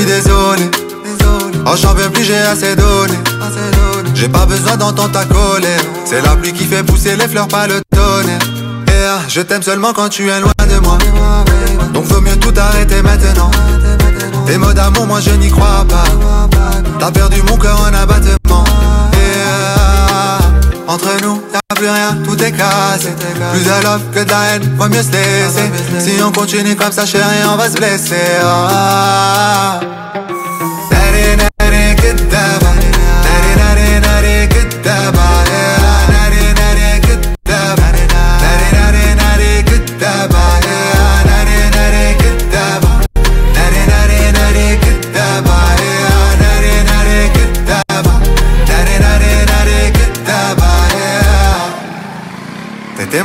Y: Suis désolé. Oh, j'en peux plus, j'ai assez donné. J'ai pas besoin d'entendre ta colère. C'est la pluie qui fait pousser les fleurs, pas le tonnerre. Yeah, je t'aime seulement quand tu es loin de moi. Donc vaut mieux tout arrêter maintenant. Tes mots d'amour, moi je n'y crois pas. T'as perdu mon cœur en abattement. Entre nous, plus rien, tout est cassé. Plus de love que de la haine, vaut mieux se laisser. Si on continue comme ça, chérie, on va se blesser. Ah.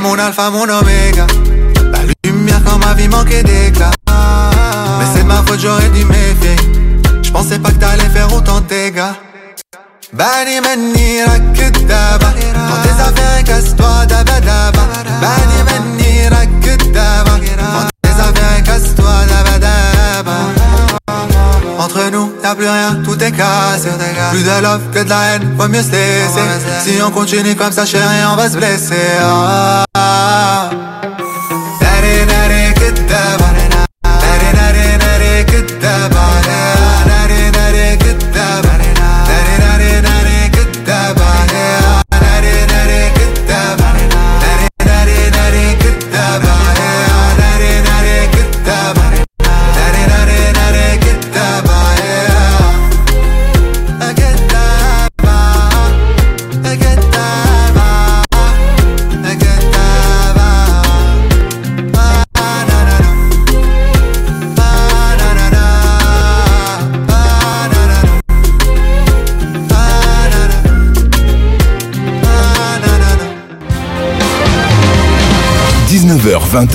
Y: Mon alpha, mon oméga. La lumière quand ma vie manquait d'éclat. Mais c'est ma faute, j'aurais dû méfier. J'pensais pas que t'allais faire autant de dégâts. Bani mani rakutaba Quand tes affaires casse-toi daba daba Bani mani rakutaba Quand tes affaires casse-toi daba daba Entre nous y'a plus rien, tout est cassé Plus de love que de la haine, vaut mieux se laisser. Si on continue comme ça chérie, on va se blesser. Ah.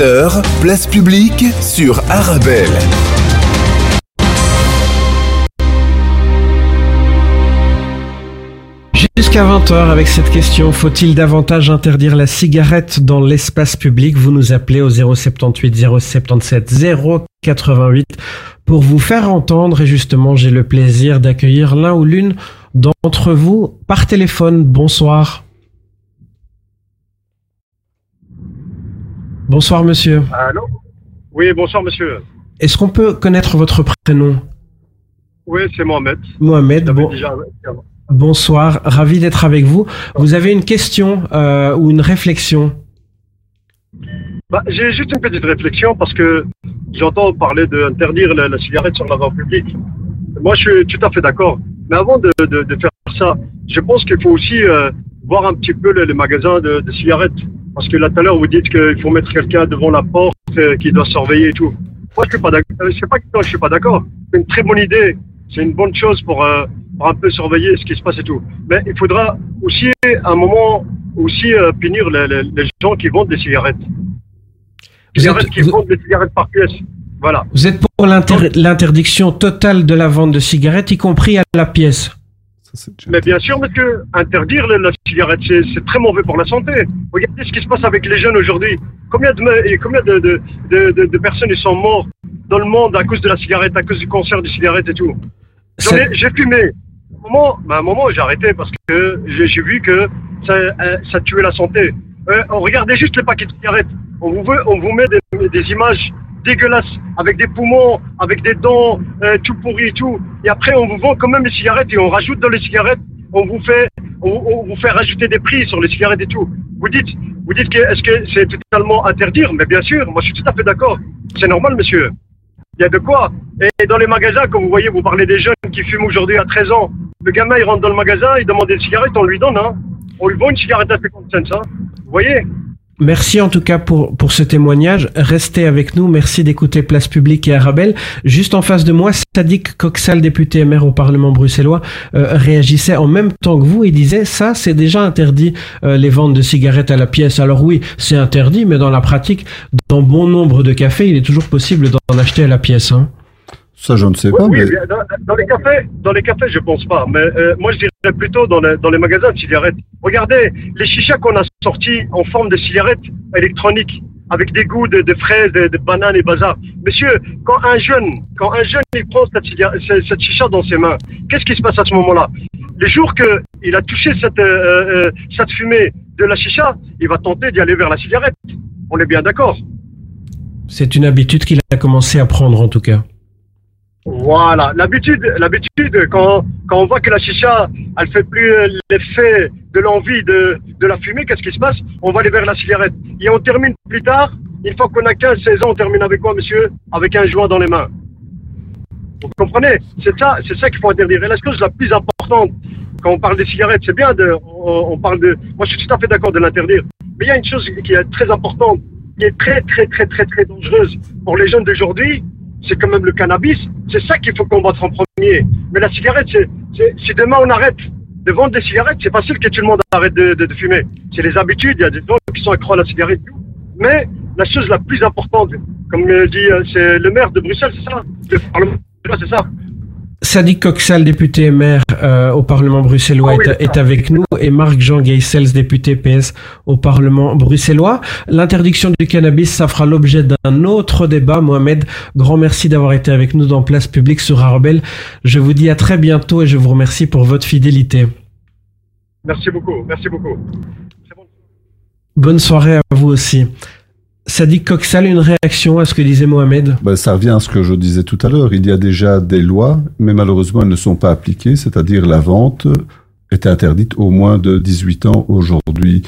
L: 19h-20h, place publique sur Arabelle.
E: Jusqu'à 20h avec cette question, faut-il davantage interdire la cigarette dans l'espace public? Vous nous appelez au 078 077 088 pour vous faire entendre et justement j'ai le plaisir d'accueillir l'un ou l'une d'entre vous par téléphone. Bonsoir. Bonsoir monsieur.
Z: Allô? Oui, bonsoir monsieur.
E: Est-ce qu'on peut connaître votre prénom?
Z: Oui, c'est Mohamed.
E: Mohamed, bon, bonsoir, ravi d'être avec vous. Vous avez une question euh, ou une réflexion?
Z: Bah, J'ai juste une petite réflexion parce que j'entends parler d'interdire la, la, cigarette sur la voie publique. Moi, je suis tout à fait d'accord. Mais avant de, de, de, faire ça, je pense qu'il faut aussi euh, voir un petit peu les, les magasins de, de, cigarettes. Parce que là, tout à l'heure, vous dites qu'il faut mettre quelqu'un devant la porte euh, qui doit surveiller et tout. Moi, je suis pas d'accord. Pas que je suis pas d'accord. C'est une très bonne idée. C'est une bonne chose pour, euh, pour, un peu surveiller ce qui se passe et tout. Mais il faudra aussi, à un moment, aussi euh, punir les, les, les, gens qui vendent des cigarettes. Les cigarettes qui vous... vendent des cigarettes par pièce. Voilà.
E: Vous êtes pour l'interdiction totale de la vente de cigarettes, y compris à la pièce
Z: mais bien sûr, monsieur, interdire la, cigarette, c'est très mauvais pour la santé. Regardez ce qui se passe avec les jeunes aujourd'hui. Combien, de, combien de, de, de, de personnes ils sont morts dans le monde à cause de la cigarette, à cause du cancer des cigarettes et tout J'ai fumé. À un moment, ben un moment j'ai arrêté parce que j'ai vu que ça, euh, ça tuait la santé. Euh, regardez juste les paquets de cigarettes. On vous, veut, on vous met des, des images dégueulasse, avec des poumons, avec des dents euh, tout pourris et tout. Et après, on vous vend quand même les cigarettes et on rajoute dans les cigarettes, on vous fait, on, on vous fait rajouter des prix sur les cigarettes et tout. Vous dites, vous dites que est-ce que c'est totalement interdire? Mais bien sûr, moi je suis tout à fait d'accord. C'est normal, monsieur. Il y a de quoi. Et dans les magasins, comme vous voyez, vous parlez des jeunes qui fument aujourd'hui à 13 ans. Le gamin, il rentre dans le magasin, il demande des cigarettes, on lui donne, hein. On lui vend une cigarette à 50 cents, hein. Vous voyez?
E: Merci en tout cas pour, pour ce témoignage. Restez avec nous. Merci d'écouter Place Publique et Arabelle. Juste en face de moi, Sadiq Coxal, député et maire au Parlement bruxellois, euh, réagissait en même temps que vous et disait ça, c'est déjà interdit euh, les ventes de cigarettes à la pièce. Alors oui, c'est interdit, mais dans la pratique, dans bon nombre de cafés, il est toujours possible d'en acheter à la pièce. Hein.
K: Ça, je ne sais
Z: oui,
K: pas.
Z: Oui,
K: mais...
Z: dans, dans, les cafés, dans les cafés, je pense pas. Mais euh, moi, je dirais plutôt dans, les, dans les magasins de cigarettes. Regardez les chichas qu'on a sortis en forme de cigarettes électroniques avec des goûts de, de fraises, de, de, bananes et bazar. Monsieur, quand un jeune, quand un jeune il prend cette, cette, cette chicha dans ses mains, qu'est-ce qui se passe à ce moment-là? Le jour que il a touché cette, euh, euh, cette fumée de la chicha, il va tenter d'y aller vers la cigarette. On est bien d'accord.
E: C'est une habitude qu'il a commencé à prendre en tout cas.
Z: Voilà, l'habitude, l'habitude, quand, quand on voit que la chicha, elle fait plus l'effet de l'envie de, de la fumer, qu'est-ce qui se passe? On va aller vers la cigarette. Et on termine plus tard, une fois qu'on a 15, 16 ans, on termine avec quoi, monsieur? Avec un joint dans les mains. Vous comprenez? C'est ça, c'est ça qu'il faut interdire. Et la chose la plus importante, quand on parle des cigarettes, c'est bien de, on, on, parle de, moi je suis tout à fait d'accord de l'interdire. Mais il y a une chose qui est très importante, qui est très, très, très, très, très dangereuse pour les jeunes d'aujourd'hui, c'est quand même le cannabis. C'est ça qu'il faut combattre en premier. Mais la cigarette, c'est, si demain on arrête de vendre des cigarettes, c'est facile que tout le monde arrête de, fumer. C'est les habitudes. Il y a des gens qui sont accro à la cigarette. Mais la chose la plus importante, comme dit, c'est le maire de Bruxelles, c'est ça? Le Parlement, c'est ça?
E: Sadiq Coxal, député et maire euh, au Parlement bruxellois, oh oui, est, est, avec nous, et Marc-Jean Geisels, député PS au Parlement bruxellois. L'interdiction du cannabis, ça fera l'objet d'un autre débat. Mohamed, grand merci d'avoir été avec nous dans Place Publique sur Arbel. Je vous dis à très bientôt et je vous remercie pour votre fidélité.
Z: Merci beaucoup, merci beaucoup.
E: Bon. Bonne soirée à vous aussi. Sadiq Coxal, une réaction à ce que disait Mohamed?
K: Ben, Ça revient à ce que je disais tout à l'heure. Il y a déjà des lois, mais malheureusement, elles ne sont pas appliquées, c'est-à-dire la vente est interdite au moins de 18 ans aujourd'hui.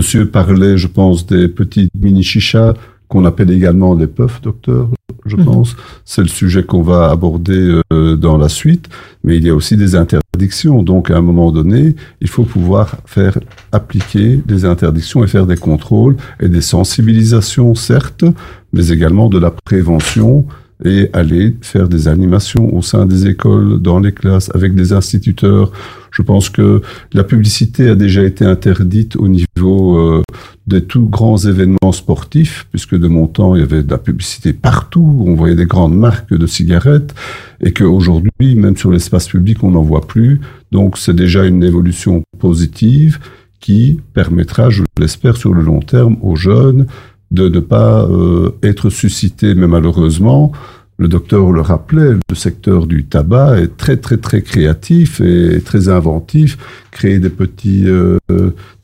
K: Monsieur parlait, je pense, des petits mini-chichas qu'on appelle également des puffs, docteur, je pense. Mmh. C'est le sujet qu'on va aborder euh, dans la suite. Mais il y a aussi des interdictions. Donc, à un moment donné, il faut pouvoir faire appliquer des interdictions et faire des contrôles et des sensibilisations, certes, mais également de la prévention et aller faire des animations au sein des écoles, dans les classes, avec des instituteurs. Je pense que la publicité a déjà été interdite au niveau euh, de tous grands événements sportifs, puisque de mon temps, il y avait de la publicité partout, on voyait des grandes marques de cigarettes, et qu'aujourd'hui, même sur l'espace public, on n'en voit plus. Donc c'est déjà une évolution positive qui permettra, je l'espère, sur le long terme aux jeunes de ne pas euh, être suscités, mais malheureusement, le docteur le rappelait, le secteur du tabac est très très très créatif et très inventif. Créer des petits euh,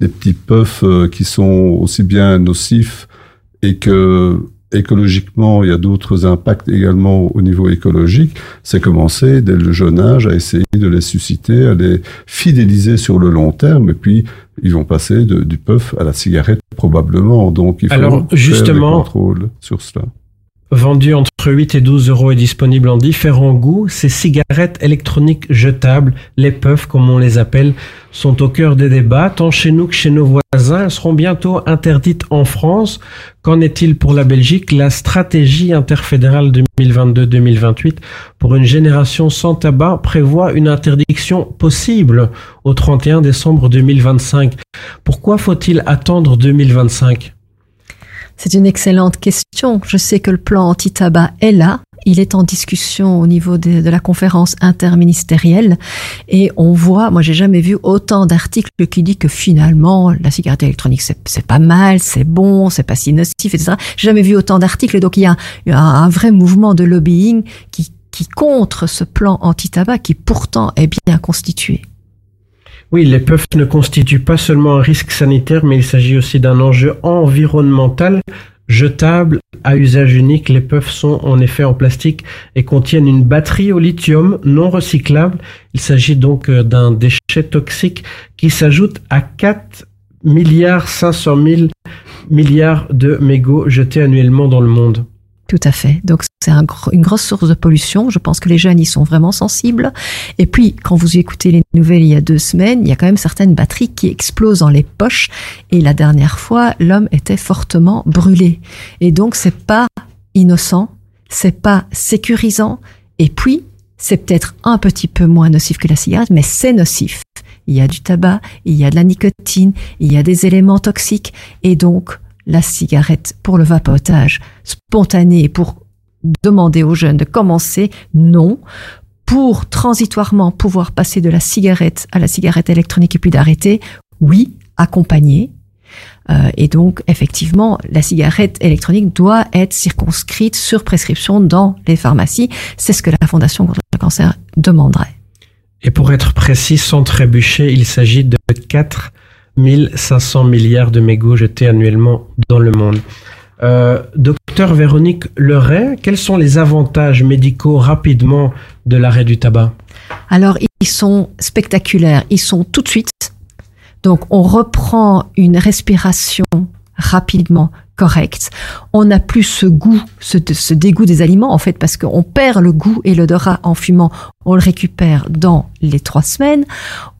K: des petits puffs euh, qui sont aussi bien nocifs et que écologiquement, il y a d'autres impacts également au niveau écologique, c'est commencer dès le jeune âge à essayer de les susciter, à les fidéliser sur le long terme, et puis ils vont passer du puff à la cigarette probablement. Donc il faut
E: Alors, justement,
K: faire des sur cela.
E: Vendu entre 8 et 12 euros et disponible en différents goûts, ces cigarettes électroniques jetables, les puffs comme on les appelle, sont au cœur des débats, tant chez nous que chez nos voisins. Elles seront bientôt interdites en France. Qu'en est-il pour la Belgique? La stratégie interfédérale 2022-2028 pour une génération sans tabac prévoit une interdiction possible au 31 décembre 2025. Pourquoi faut-il attendre 2025
J: c'est une excellente question. Je sais que le plan anti-tabac est là. Il est en discussion au niveau de, la conférence interministérielle et on voit, moi j'ai jamais vu autant d'articles qui disent que finalement la cigarette électronique c'est pas mal, c'est bon, c'est pas si nocif, etc. J'ai jamais vu autant d'articles donc il y a, un vrai mouvement de lobbying qui, contre ce plan anti-tabac qui pourtant est bien constitué.
E: Oui, les puffs ne constituent pas seulement un risque sanitaire, mais il s'agit aussi d'un enjeu environnemental. Jetables à usage unique, les puffs sont en effet en plastique et contiennent une batterie au lithium non recyclable. Il s'agit donc euh, d'un déchet toxique qui s'ajoute à 4 milliards 500 000 milliards de mégots jetés annuellement dans le monde.
J: Tout à fait. C'est une grosse source de pollution. Je pense que les jeunes y sont vraiment sensibles. Et puis quand vous écoutez les nouvelles il y a deux semaines, il y a quand même certaines batteries qui explosent dans les poches. Et la dernière fois, l'homme était fortement brûlé. Et donc c'est pas innocent, c'est pas sécurisant. Et puis c'est peut-être un petit peu moins nocif que la cigarette, mais c'est nocif. Il y a du tabac, il y a de la nicotine, il y a des éléments toxiques. Et donc, la cigarette pour le vapotage spontané pour demander aux jeunes de commencer, non. Pour transitoirement pouvoir passer de la cigarette à la cigarette électronique et puis d'arrêter, oui, accompagner. Euh, et donc, effectivement, la cigarette électronique doit être circonscrite sur prescription dans les pharmacies. C'est ce que la Fondation contre le cancer demanderait.
E: Et pour être précis, sans trébucher, il s'agit de quatre 1500 milliards de mégots jetés annuellement dans le monde. Euh, docteur Véronique Leray, quels sont les avantages médicaux rapidement de l'arrêt du tabac
J: Alors, ils sont spectaculaires. Ils sont tout de suite. Donc, on reprend une respiration rapidement correcte. On n'a plus ce goût, ce, ce, dégoût des aliments, en fait, parce qu'on perd le goût et l'odorat en fumant. On le récupère dans les trois semaines.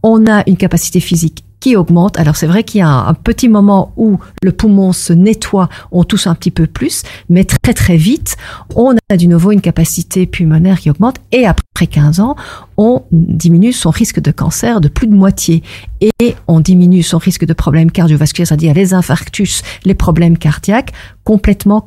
J: On a une capacité physique qui augmente. Alors c'est vrai qu'il y a un, petit moment où le poumon se nettoie, on tousse un petit peu plus, mais très très vite, on a du nouveau une capacité pulmonaire qui augmente et après 15 ans, on diminue son risque de cancer de plus de moitié et on diminue son risque de problèmes cardiovasculaires, c'est-à-dire les infarctus, les problèmes cardiaques complètement